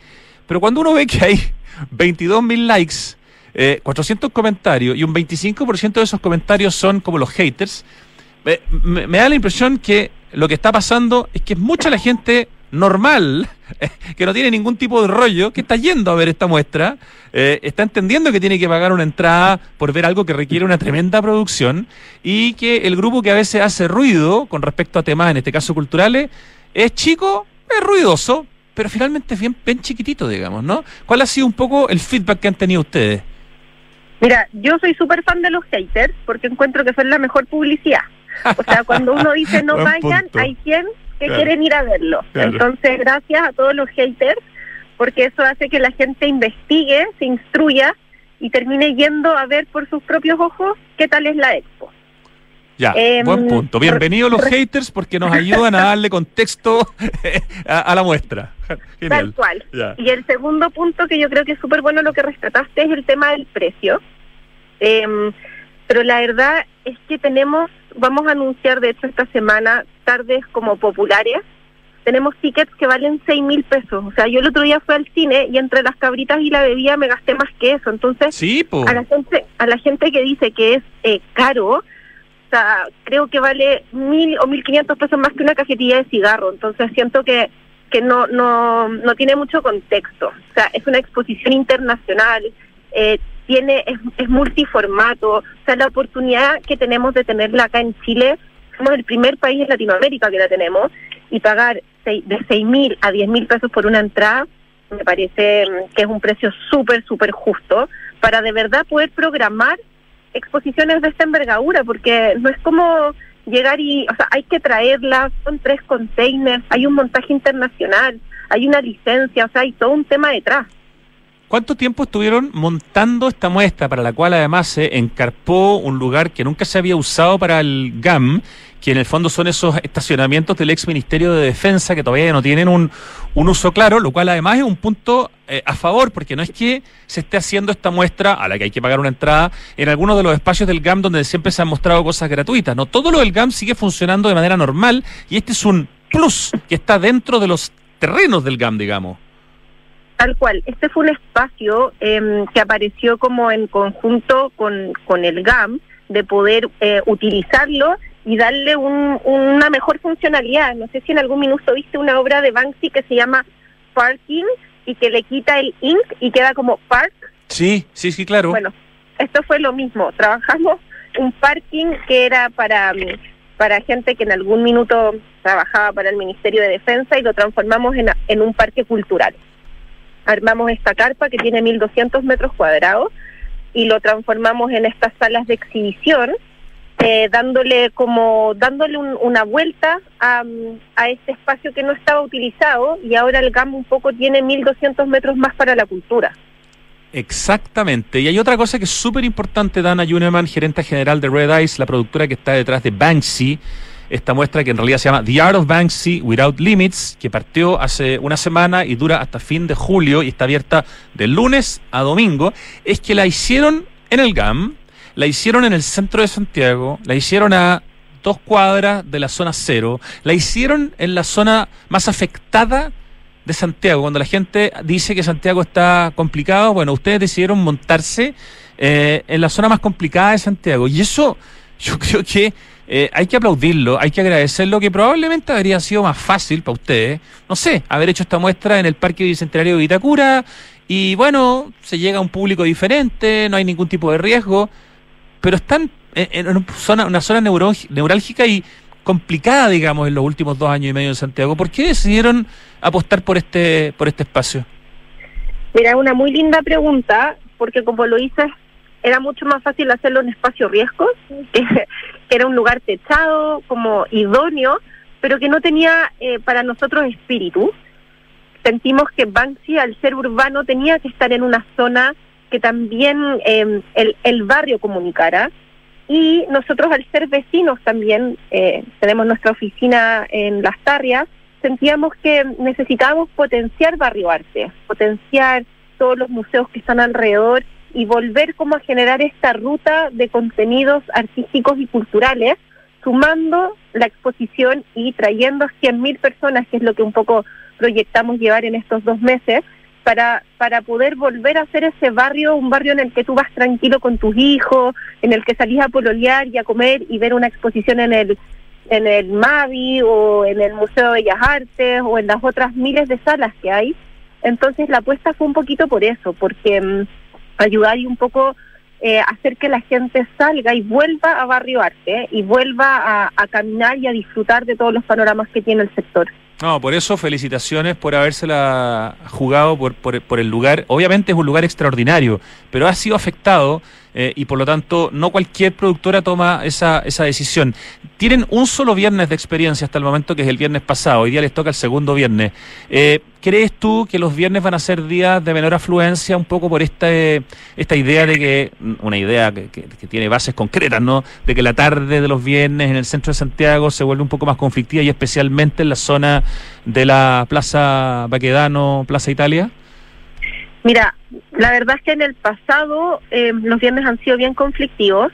Pero cuando uno ve que hay 22 mil likes, eh, 400 comentarios y un 25% de esos comentarios son como los haters, me, da la impresión que lo que está pasando es que mucha la gente normal, que no tiene ningún tipo de rollo, que está yendo a ver esta muestra, eh, está entendiendo que tiene que pagar una entrada por ver algo que requiere una tremenda producción y que el grupo que a veces hace ruido con respecto a temas, en este caso culturales, es chico, es ruidoso, pero finalmente es bien, bien chiquitito, digamos, ¿no? ¿Cuál ha sido un poco el feedback que han tenido ustedes? Mira, yo soy súper fan de los haters porque encuentro que son la mejor publicidad. O sea, cuando uno dice no vayan, hay 100 que Claro. quieren ir a verlo. Claro. Entonces, gracias a todos los haters, porque eso hace que la gente investigue, se instruya y termine yendo a ver por sus propios ojos qué tal es la expo. Ya, Em, buen punto. Bienvenidos los haters porque nos ayudan a darle contexto a, a la muestra. Tal Genial. cual. Ya. Y el segundo punto que yo creo que es súper bueno lo que rescataste es el tema del precio. Em, pero la verdad es que tenemos, vamos a anunciar de hecho esta semana tardes como populares. Tenemos tickets que valen seis mil pesos. O sea, yo el otro día fui al cine y entre las cabritas y la bebida me gasté más que eso. Entonces, Sí, a la gente a la gente que dice que es eh, caro o sea creo que vale mil o mil quinientos pesos más que una cajetilla de cigarro entonces siento que que no no no tiene mucho contexto o sea es una exposición internacional eh, tiene es, es multiformato o sea la oportunidad que tenemos de tenerla acá en Chile somos el primer país en Latinoamérica que la tenemos y pagar seis- de seis mil a diez mil pesos por una entrada me parece mm, que es un precio súper, súper justo para de verdad poder programar exposiciones de esta envergadura, porque no es como llegar y, o sea, hay que traerlas, son tres containers, hay un montaje internacional, hay una licencia, o sea, hay todo un tema detrás. ¿Cuánto tiempo estuvieron montando esta muestra para la cual además se encarpó un lugar que nunca se había usado para el GAM, que en el fondo son esos estacionamientos del ex Ministerio de Defensa que todavía no tienen un, un uso claro, lo cual además es un punto eh, a favor, porque no es que se esté haciendo esta muestra a la que hay que pagar una entrada en algunos de los espacios del GAM donde siempre se han mostrado cosas gratuitas. No, todo lo del GAM sigue funcionando de manera normal y este es un plus que está dentro de los terrenos del GAM, digamos. Tal cual, este fue un espacio em, que apareció como en conjunto con, con el GAM, de poder eh, utilizarlo y darle un- una mejor funcionalidad. No sé si en algún minuto viste una obra de Banksy que se llama Parking y que le quita el ink y queda como Park. Sí, sí, sí, claro. Bueno, esto fue lo mismo. Trabajamos un parking que era para, mm, para gente que en algún minuto trabajaba para el Ministerio de Defensa y lo transformamos en, en un parque cultural. Armamos esta carpa que tiene 1.200 metros cuadrados y lo transformamos en estas salas de exhibición, eh, dándole como dándole un- una vuelta a, a este espacio que no estaba utilizado y ahora el GAM un poco tiene 1.200 metros más para la cultura. Exactamente. Y hay otra cosa que es súper importante, Dana Juneman, gerente general de Red Eyes, la productora que está detrás de Banksy, esta muestra que en realidad se llama The Art of Banksy Without Limits, que partió hace una semana y dura hasta fin de julio y está abierta de lunes a domingo, es que la hicieron en el GAM, la hicieron en el centro de Santiago, la hicieron a dos cuadras de la zona cero, la hicieron en la zona más afectada de Santiago, cuando la gente dice que Santiago está complicado, bueno, ustedes decidieron montarse eh, en la zona más complicada de Santiago. Y eso yo creo que eh, hay que aplaudirlo, hay que agradecerlo, que probablemente habría sido más fácil para ustedes, no sé, haber hecho esta muestra en el Parque Bicentenario de Vitacura y bueno, se llega a un público diferente, no hay ningún tipo de riesgo, pero están en, una zona, una zona neurálgica y complicada, digamos, en los últimos dos años y medio en Santiago. ¿Por qué decidieron apostar por este, por este espacio? Mira, una muy linda pregunta, porque como lo dices, era mucho más fácil hacerlo en espacio riesgos, que, era un lugar techado, como idóneo, pero que no tenía eh, para nosotros espíritu. Sentimos que Banksy, al ser urbano, tenía que estar en una zona que también em, el, el barrio comunicara. Y nosotros, al ser vecinos también, eh, tenemos nuestra oficina en Las Tarrias, sentíamos que necesitábamos potenciar Barrio Arte, potenciar todos los museos que están alrededor y volver como a generar esta ruta de contenidos artísticos y culturales, sumando la exposición y trayendo a 100.000 personas, que es lo que un poco proyectamos llevar en estos dos meses, para, para poder volver a hacer ese barrio, un barrio en el que tú vas tranquilo con tus hijos, en el que salís a pololear y a comer y ver una exposición en el en el MAVI o en el Museo de Bellas Artes o en las otras miles de salas que hay. Entonces la apuesta fue un poquito por eso, porque mm, ayudar y un poco eh, hacer que la gente salga y vuelva a Barrio Arte y vuelva a, a caminar y a disfrutar de todos los panoramas que tiene el sector. No, por eso felicitaciones por habérsela jugado por, por, por, el lugar. Obviamente es un lugar extraordinario, pero ha sido afectado eh, y por lo tanto no cualquier productora toma esa, esa decisión. Tienen un solo viernes de experiencia hasta el momento, que es el viernes pasado. Hoy día les toca el segundo viernes. Eh, ¿Crees tú que los viernes van a ser días de menor afluencia un poco por esta, esta idea de que, una idea que, que, tiene bases concretas, ¿no? De que la tarde de los viernes en el centro de Santiago se vuelve un poco más conflictiva y especialmente en la zona de la Plaza Baquedano, Plaza Italia? Mira, la verdad es que en el pasado eh, los viernes han sido bien conflictivos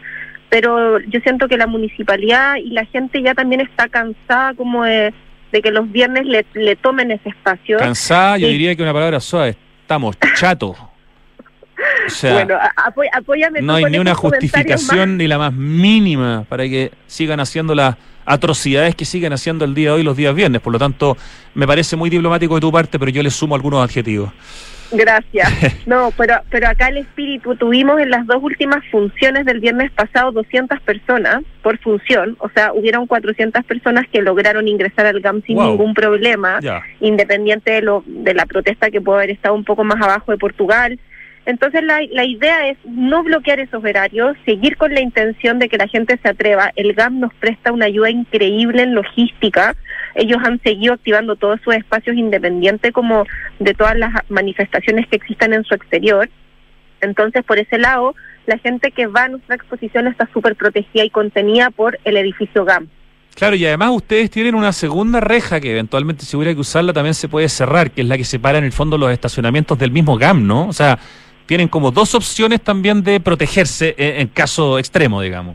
pero yo siento que la municipalidad y la gente ya también está cansada como de, que los viernes le, le, tomen ese espacio. Cansada, yo diría que una palabra suave, estamos chatos. O sea, bueno, apóyame no hay ni una justificación ni la más mínima para que sigan haciendo las atrocidades que siguen haciendo el día de hoy los días viernes. Por lo tanto, me parece muy diplomático de tu parte, pero yo le sumo algunos adjetivos. Gracias. No, pero, pero acá el espíritu, tuvimos en las dos últimas funciones del viernes pasado 200 personas por función, o sea, hubieron 400 personas que lograron ingresar al GAM sin ningún problema, independiente de, lo, de la protesta que puede haber estado un poco más abajo de Portugal. Entonces la, la idea es no bloquear esos horarios, seguir con la intención de que la gente se atreva. El GAM nos presta una ayuda increíble en logística. Ellos han seguido activando todos sus espacios independientes como de todas las manifestaciones que existan en su exterior. Entonces, por ese lado, la gente que va a nuestra exposición está súper protegida y contenida por el edificio GAM. Claro, y además ustedes tienen una segunda reja que eventualmente si hubiera que usarla también se puede cerrar, que es la que separa en el fondo los estacionamientos del mismo GAM, ¿no? O sea, tienen como dos opciones también de protegerse en, caso extremo, digamos.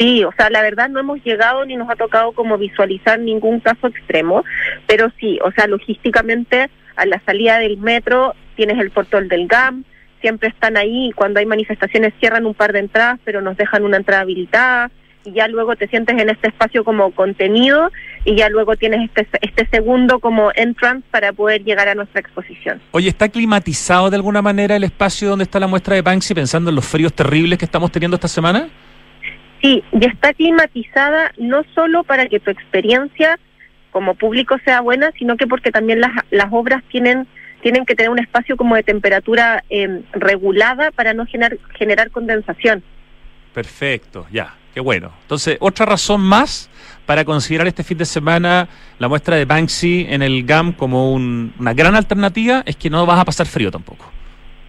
Sí, o sea, la verdad no hemos llegado ni nos ha tocado como visualizar ningún caso extremo, pero sí, o sea, logísticamente a la salida del metro tienes el portón del GAM, siempre están ahí, cuando hay manifestaciones cierran un par de entradas, pero nos dejan una entrada habilitada, y ya luego te sientes en este espacio como contenido y ya luego tienes este, este segundo como entrance para poder llegar a nuestra exposición. Oye, ¿está climatizado de alguna manera el espacio donde está la muestra de Banksy pensando en los fríos terribles que estamos teniendo esta semana? Sí, ya está climatizada no solo para que tu experiencia como público sea buena, sino que porque también las, las obras tienen tienen que tener un espacio como de temperatura eh, regulada para no generar, generar condensación. Perfecto, ya. Qué bueno. Entonces, otra razón más para considerar este fin de semana la muestra de Banksy en el GAM como una gran alternativa es que no vas a pasar frío tampoco.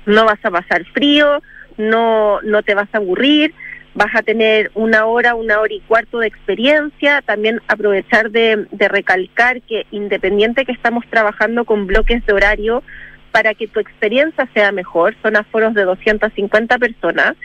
No vas a pasar frío, no, no te vas a aburrir, vas a tener una hora, una hora y cuarto de experiencia. También aprovechar de, de recalcar que independiente que estamos trabajando con bloques de horario para que tu experiencia sea mejor, son aforos de 250 personas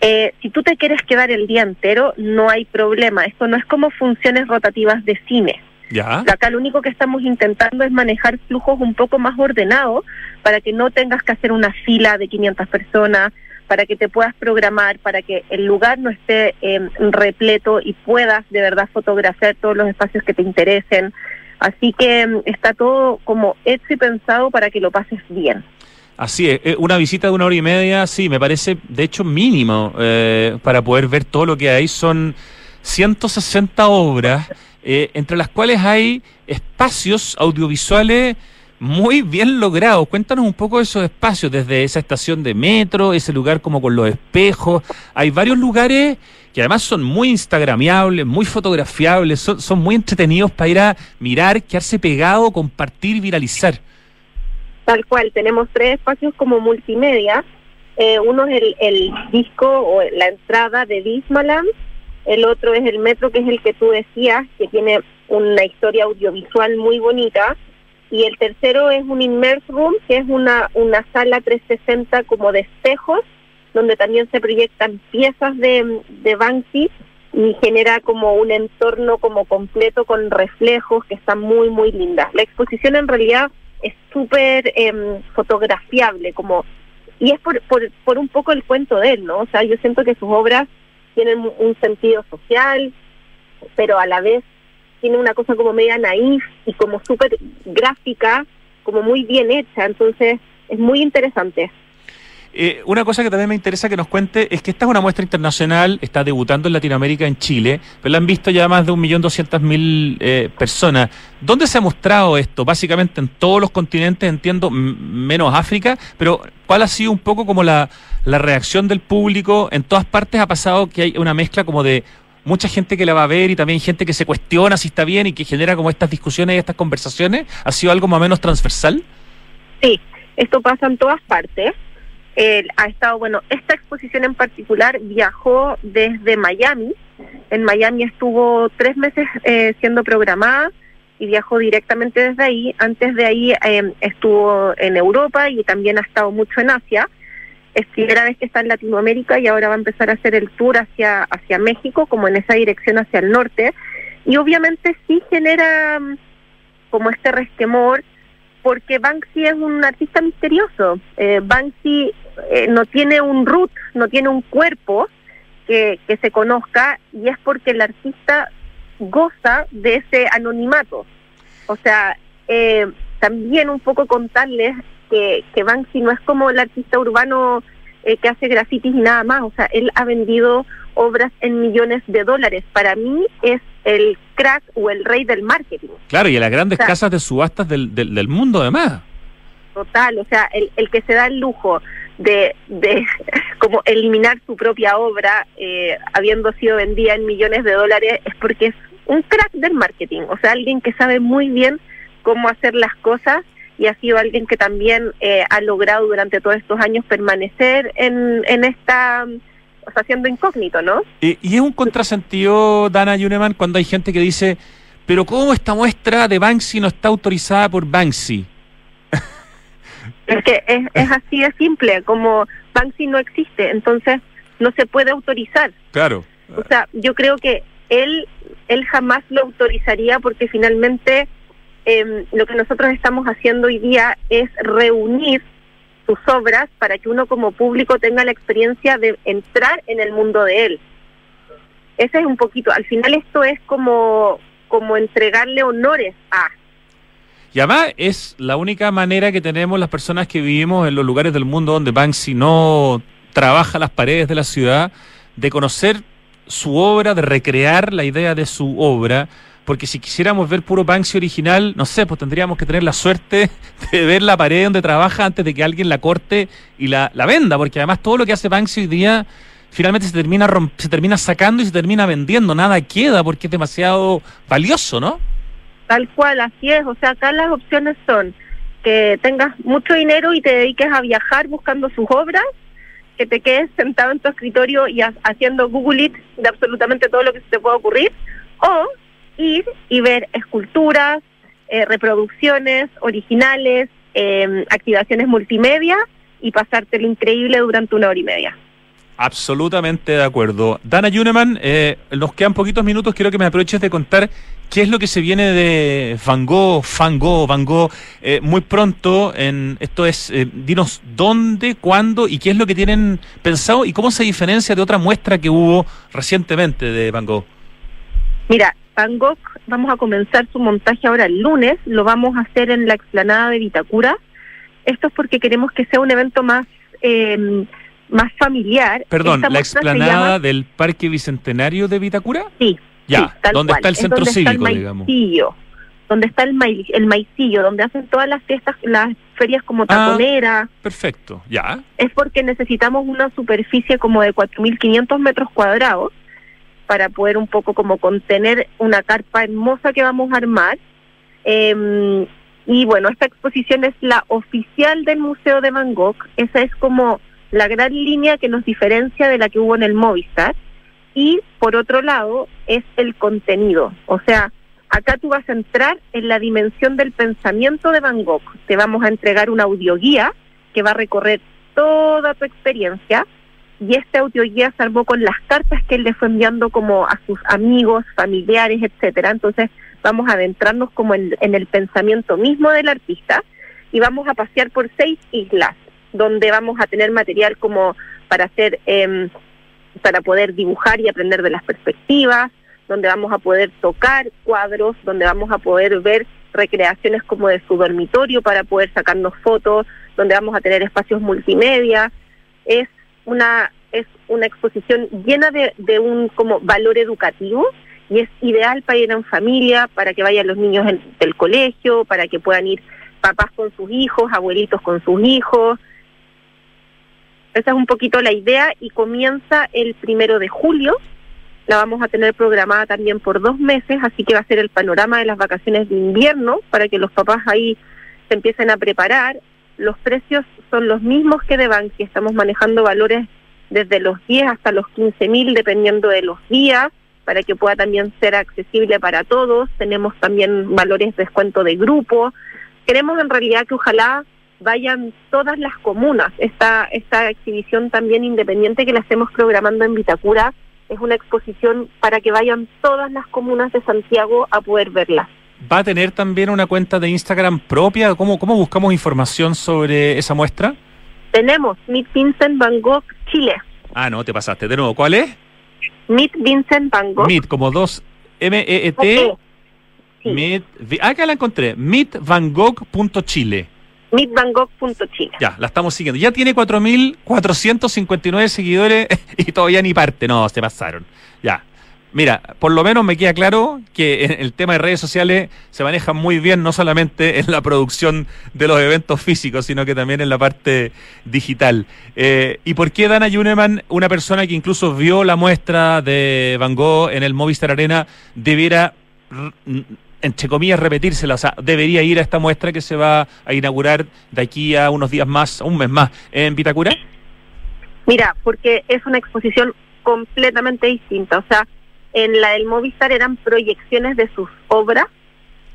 eh, si tú te quieres quedar el día entero, no hay problema. Esto no es como funciones rotativas de cine. Ya. Acá lo único que estamos intentando es manejar flujos un poco más ordenados para que no tengas que hacer una fila de 500 personas, para que te puedas programar, para que el lugar no esté em, repleto y puedas de verdad fotografiar todos los espacios que te interesen. Así que em, está todo como hecho y pensado para que lo pases bien. Así es, eh, una visita de una hora y media, sí, me parece de hecho mínimo eh, para poder ver todo lo que hay. Son 160 obras, eh, entre las cuales hay espacios audiovisuales muy bien logrados. Cuéntanos un poco de esos espacios, desde esa estación de metro, ese lugar como con los espejos. Hay varios lugares que además son muy instagramiables, muy fotografiables, son, son muy entretenidos para ir a mirar, quedarse pegado, compartir, viralizar. Tal cual, tenemos tres espacios como multimedia. Eh, uno es el, el, disco o la entrada de Dismaland, el otro es el metro, que es el que tú decías, que tiene una historia audiovisual muy bonita, y el tercero es un Immerse Room, que es una, una sala 360 como de espejos, donde también se proyectan piezas de, de Banksy y genera como un entorno como completo con reflejos que están muy, muy lindas. La exposición en realidad es súper eh, fotografiable, como y es por, por, por un poco el cuento de él, ¿no? O sea, yo siento que sus obras tienen un sentido social, pero a la vez tiene una cosa como media naif y como súper gráfica, como muy bien hecha, entonces es muy interesante. Eh, una cosa que también me interesa que nos cuente es que esta es una muestra internacional, está debutando en Latinoamérica, en Chile, pero la han visto ya más de un millón doscientas mil eh, personas. ¿Dónde se ha mostrado esto? Básicamente en todos los continentes, entiendo, menos África, pero ¿cuál ha sido un poco como la, la reacción del público? En todas partes ha pasado que hay una mezcla como de mucha gente que la va a ver y también gente que se cuestiona si está bien y que genera como estas discusiones y estas conversaciones. ¿Ha sido algo más o menos transversal? Sí, esto pasa en todas partes ha estado, bueno, esta exposición en particular viajó desde Miami. En Miami estuvo tres meses eh, siendo programada y viajó directamente desde ahí. Antes de ahí eh, estuvo en Europa y también ha estado mucho en Asia. Es primera vez que está en Latinoamérica y ahora va a empezar a hacer el tour hacia, hacia México, como en esa dirección hacia el norte. Y obviamente sí genera mm, como este resquemor porque Banksy es un artista misterioso. Eh, Banksy eh, no tiene un root, no tiene un cuerpo que, que se conozca y es porque el artista goza de ese anonimato. O sea, eh, también un poco contarles que, que Banksy no es como el artista urbano eh, que hace grafitis y nada más. O sea, él ha vendido obras en millones de dólares. Para mí es el crack o el rey del marketing. Claro, y en las grandes casas de subastas del, del, del, mundo además. Total, o sea, el, el que se da el lujo de, de como eliminar su propia obra eh, habiendo sido vendida en millones de dólares es porque es un crack del marketing, o sea, alguien que sabe muy bien cómo hacer las cosas y ha sido alguien que también eh, ha logrado durante todos estos años permanecer en, en esta, o sea, siendo incógnito, ¿no? Y, y es un contrasentido, Dana Yuneman, cuando hay gente que dice, pero ¿cómo esta muestra de Banksy no está autorizada por Banksy? Es que es, es así de simple, como Banksy no existe, entonces no se puede autorizar. Claro. O sea, yo creo que él, él jamás lo autorizaría porque finalmente eh, lo que nosotros estamos haciendo hoy día es reunir sus obras para que uno como público tenga la experiencia de entrar en el mundo de él. Ese es un poquito, al final esto es como, como entregarle honores a, y además es la única manera que tenemos las personas que vivimos en los lugares del mundo donde Banksy no trabaja las paredes de la ciudad, de conocer su obra, de recrear la idea de su obra, porque si quisiéramos ver puro Banksy original, no sé, pues tendríamos que tener la suerte de ver la pared donde trabaja antes de que alguien la corte y la, la venda, porque además todo lo que hace Banksy hoy día finalmente se termina se termina sacando y se termina vendiendo, nada queda porque es demasiado valioso, ¿no? Tal cual, así es. O sea, acá las opciones son que tengas mucho dinero y te dediques a viajar buscando sus obras, que te quedes sentado en tu escritorio y haciendo Google It de absolutamente todo lo que se te pueda ocurrir, o ir y ver esculturas, eh, reproducciones originales, eh, activaciones multimedia y pasarte lo increíble durante una hora y media. Absolutamente de acuerdo. Dana Yuneman, eh, nos quedan poquitos minutos, quiero que me aproveches de contar qué es lo que se viene de Van Gogh, Van Gogh, Van Gogh, eh, muy pronto. En, esto es, eh, dinos dónde, cuándo y qué es lo que tienen pensado y cómo se diferencia de otra muestra que hubo recientemente de Van Gogh. Mira, Van Gogh, vamos a comenzar su montaje ahora el lunes, lo vamos a hacer en la explanada de Vitacura esto es porque queremos que sea un evento más eh, más familiar. Perdón, Esta ¿la explanada llama- del Parque Bicentenario de Vitacura? Sí. Ya, sí, ¿dónde cual. está el Es centro donde está el cívico, digamos? maicillo, Donde está el, el maicillo, donde hacen todas las fiestas, las ferias como Ah. taconera. Perfecto, ya. Es porque necesitamos una superficie como de 4.500 metros cuadrados para poder un poco como contener una carpa hermosa que vamos a armar. Eh, y bueno, esta exposición es la oficial del Museo de Van Gogh. Esa es como la gran línea que nos diferencia de la que hubo en el Movistar. Y por otro lado, es el contenido. O sea, acá tú vas a entrar en la dimensión del pensamiento de Van Gogh. Te vamos a entregar una audioguía que va a recorrer toda tu experiencia. Y este audioguía se armó con las cartas que él le fue enviando como a sus amigos, familiares, etcétera. Entonces vamos a adentrarnos como en, el pensamiento mismo del artista y vamos a pasear por seis islas donde vamos a tener material como para hacer em, para poder dibujar y aprender de las perspectivas, donde vamos a poder tocar cuadros, donde vamos a poder ver recreaciones como de su dormitorio para poder sacarnos fotos, donde vamos a tener espacios multimedia. Es una es una exposición llena de, de un como valor educativo y es ideal para ir en familia, para que vayan los niños del colegio, para que puedan ir papás con sus hijos, abuelitos con sus hijos. Esa es un poquito la idea y comienza el primero de julio. La vamos a tener programada también por dos meses, así que va a ser el panorama de las vacaciones de invierno para que los papás ahí se empiecen a preparar. Los precios son los mismos que de Banksy, estamos manejando valores desde los 10 hasta los 15 mil dependiendo de los días para que pueda también ser accesible para todos. Tenemos también valores de descuento de grupo. Queremos en realidad que ojalá vayan todas las comunas. Esta, esta exhibición también independiente que la estemos programando en Vitacura es una exposición para que vayan todas las comunas de Santiago a poder verla. ¿Va a tener también una cuenta de Instagram propia? ¿Cómo, cómo buscamos información sobre esa muestra? Tenemos Meet Vincent Van Gogh Chile. Ah, no, te pasaste. De nuevo, ¿cuál es? Meet Vincent Van Gogh. Meet, como dos M-E-E-T. Sí. Meet, vi- acá la encontré. meetvangogh.chile. meetvangogh.chile. Ya, la estamos siguiendo. Ya tiene 4.459 seguidores y todavía ni parte. No, se pasaron. Ya. Mira, por lo menos me queda claro que el tema de redes sociales se maneja muy bien, no solamente en la producción de los eventos físicos, sino que también en la parte digital. Eh, ¿Y por qué Dana Juneman, una persona que incluso vio la muestra de Van Gogh en el Movistar Arena, debiera, entre comillas, repetírsela? O sea, debería ir a esta muestra que se va a inaugurar de aquí a unos días más, un mes más, en Vitacura. Mira, porque es una exposición completamente distinta. O sea, en la del Movistar eran proyecciones de sus obras.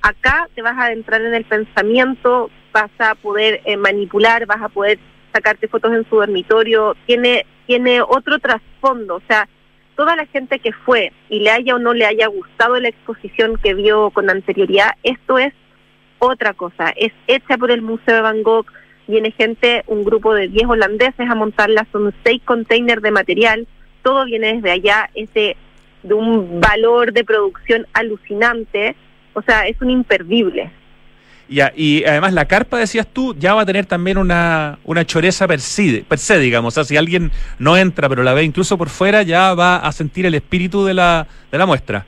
Acá te vas a adentrar en el pensamiento, vas a poder eh, manipular, vas a poder sacarte fotos en su dormitorio. Tiene, tiene otro trasfondo. O sea, toda la gente que fue y le haya o no le haya gustado la exposición que vio con anterioridad, esto es otra cosa. Es hecha por el Museo de Van Gogh. Viene gente, un grupo de 10 holandeses a montarla, son seis containers de material, todo viene desde allá, es de un valor de producción alucinante, o sea, es un imperdible. Ya, y además la carpa, decías tú, ya va a tener también una, una choreza per se, per se, digamos. O sea, si alguien no entra, pero la ve incluso por fuera, ya va a sentir el espíritu de la, de la muestra.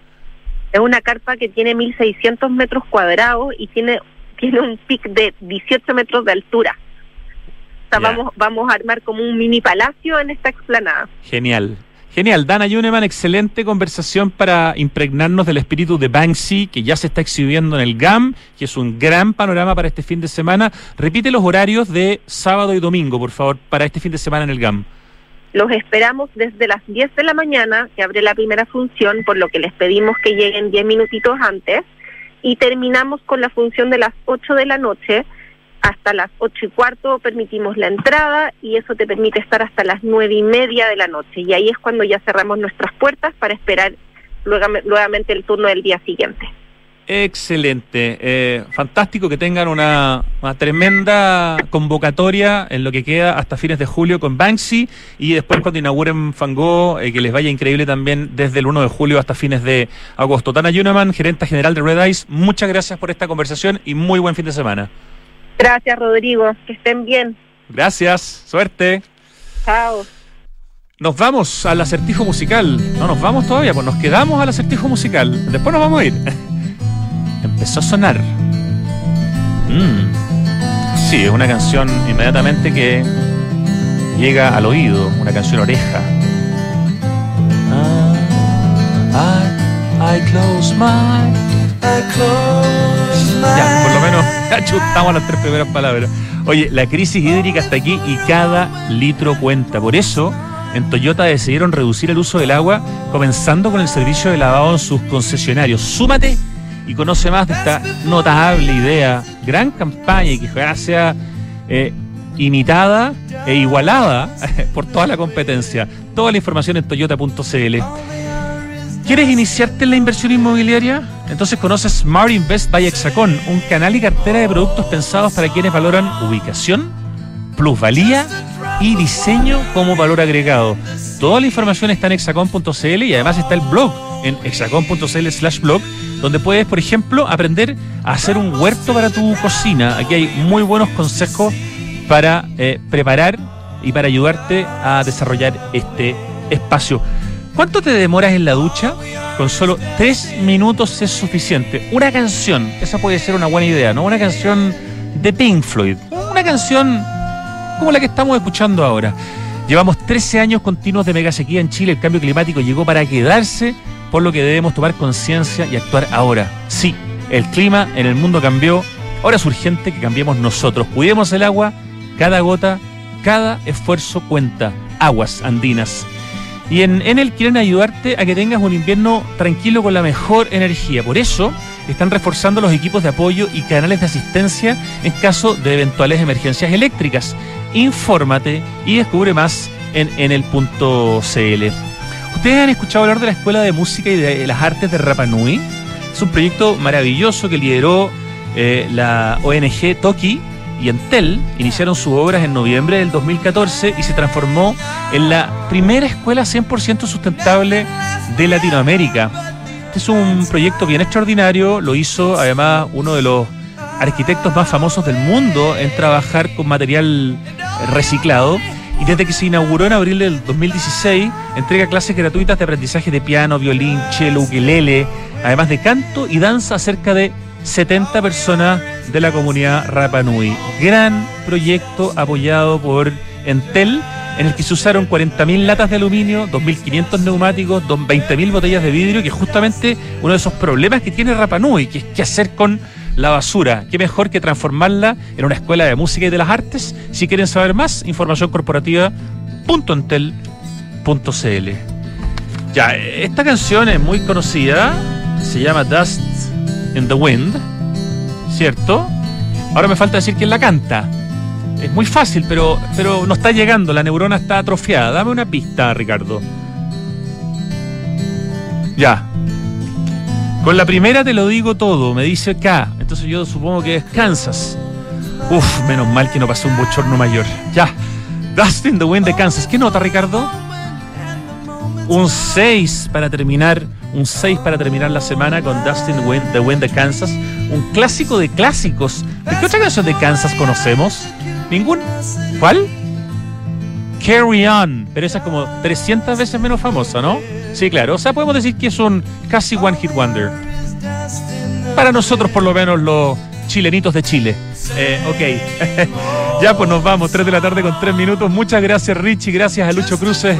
Es una carpa que tiene 1.600 metros cuadrados y tiene, tiene un pic de 18 metros de altura. O sea, Ya. vamos, vamos a armar como un mini palacio en esta explanada. Genial. Genial. Dana Juneman, excelente conversación para impregnarnos del espíritu de Banksy, que ya se está exhibiendo en el GAM, que es un gran panorama para este fin de semana. Repite los horarios de sábado y domingo, por favor, para este fin de semana en el GAM. Los esperamos desde las 10 de la mañana, que abre la primera función, por lo que les pedimos que lleguen 10 minutitos antes, y terminamos con la función de las 8 de la noche. Hasta las 8 y cuarto permitimos la entrada y eso te permite estar hasta las 9 y media de la noche. Y ahí es cuando ya cerramos nuestras puertas para esperar luego- nuevamente el turno del día siguiente. Excelente, eh, fantástico que tengan una, tremenda convocatoria en lo que queda hasta fines de julio con Banksy y después cuando inauguren Fangó, eh, que les vaya increíble también desde el 1 de julio hasta fines de agosto. Tana Yuneman, gerente general de Red Eyes, muchas gracias por esta conversación y muy buen fin de semana. Gracias, Rodrigo. Que estén bien. Gracias, suerte. Chao. Nos vamos al acertijo musical. No nos vamos todavía, pues nos quedamos al acertijo musical. Después nos vamos a ir. Empezó a sonar. Mm. Sí, es una canción inmediatamente que llega al oído, una canción oreja. Ah, I, close my, Ya, por lo menos achutamos las tres primeras palabras. Oye, la crisis hídrica está aquí y cada litro cuenta. Por eso, en Toyota decidieron reducir el uso del agua, comenzando con el servicio de lavado en sus concesionarios. Súmate y conoce más de esta notable idea, gran campaña y que ojalá sea eh, imitada e igualada por toda la competencia. Toda la información en toyota.cl. ¿Quieres iniciarte en la inversión inmobiliaria? Entonces conoces Smart Invest by Hexacon, un canal y cartera de productos pensados para quienes valoran ubicación, plusvalía y diseño como valor agregado. Toda la información está en hexacon.cl y además está el blog en hexacon.cl slash blog, donde puedes, por ejemplo, aprender a hacer un huerto para tu cocina. Aquí hay muy buenos consejos para eh, preparar y para ayudarte a desarrollar este espacio. ¿Cuánto te demoras en la ducha? Con solo tres minutos es suficiente. Una canción, esa puede ser una buena idea, ¿no? Una canción de Pink Floyd. Una canción como la que estamos escuchando ahora. Llevamos 13 años continuos de mega sequía en Chile. El cambio climático llegó para quedarse, por lo que debemos tomar conciencia y actuar ahora. Sí, el clima en el mundo cambió. Ahora es urgente que cambiemos nosotros. Cuidemos el agua, cada gota, cada esfuerzo cuenta. Aguas andinas. Y en Enel quieren ayudarte a que tengas un invierno tranquilo con la mejor energía. Por eso están reforzando los equipos de apoyo y canales de asistencia en caso de eventuales emergencias eléctricas. Infórmate y descubre más en enel.cl. ¿Ustedes han escuchado hablar de la Escuela de Música y de las Artes de Rapa Nui? Es un proyecto maravilloso que lideró eh, la ONG Toki y Entel iniciaron sus obras en noviembre del 2014 y se transformó en la primera escuela 100% sustentable de Latinoamérica. Este es un proyecto bien extraordinario, lo hizo además uno de los arquitectos más famosos del mundo en trabajar con material reciclado. Y desde que se inauguró en abril del 2016, entrega clases gratuitas de aprendizaje de piano, violín, cello, ukelele, además de canto y danza a cerca de 70 personas de la comunidad Rapa Nui. Gran proyecto apoyado por Entel, en el que se usaron 40.000 latas de aluminio, 2.500 neumáticos, 20.000 botellas de vidrio, que es justamente uno de esos problemas que tiene Rapa Nui, que es qué hacer con la basura. Qué mejor que transformarla en una escuela de música y de las artes. Si quieren saber más, información corporativa.entel.cl. Ya, esta canción es muy conocida, se llama Dust in the Wind, ¿cierto? Ahora me falta decir quién la canta. Es muy fácil, pero, pero no está llegando, la neurona está atrofiada. Dame una pista, Ricardo. Ya. Con la primera te lo digo todo, me dice K. Entonces yo supongo que es Kansas. Uf, menos mal que no pasó un bochorno mayor. Ya. Dust in the Wind de Kansas. ¿Qué nota, Ricardo? Un 6 para terminar un 6 para terminar la semana con Dustin Wind, The Wind de Kansas, un clásico de clásicos. ¿De qué otra canción de Kansas conocemos? ¿Ningún? ¿Cuál? Carry On, pero esa es como 300 veces menos famosa, ¿no? Sí, claro, o sea, podemos decir que es un casi One Hit Wonder. Para nosotros, por lo menos, los chilenitos de Chile. Eh, ok. ya pues nos vamos, 3 de la tarde con 3 minutos. Muchas gracias Richie, gracias a Lucho Cruces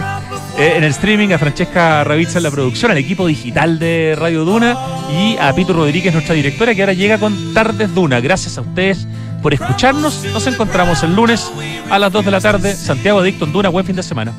eh, en el streaming, a Francesca Ravizza en la producción, al equipo digital de Radio Duna y a Pito Rodríguez, nuestra directora, que ahora llega con Tardes Duna. Gracias a ustedes por escucharnos. Nos encontramos el lunes a las 2 de la tarde. Santiago Adicto en Duna. Buen fin de semana.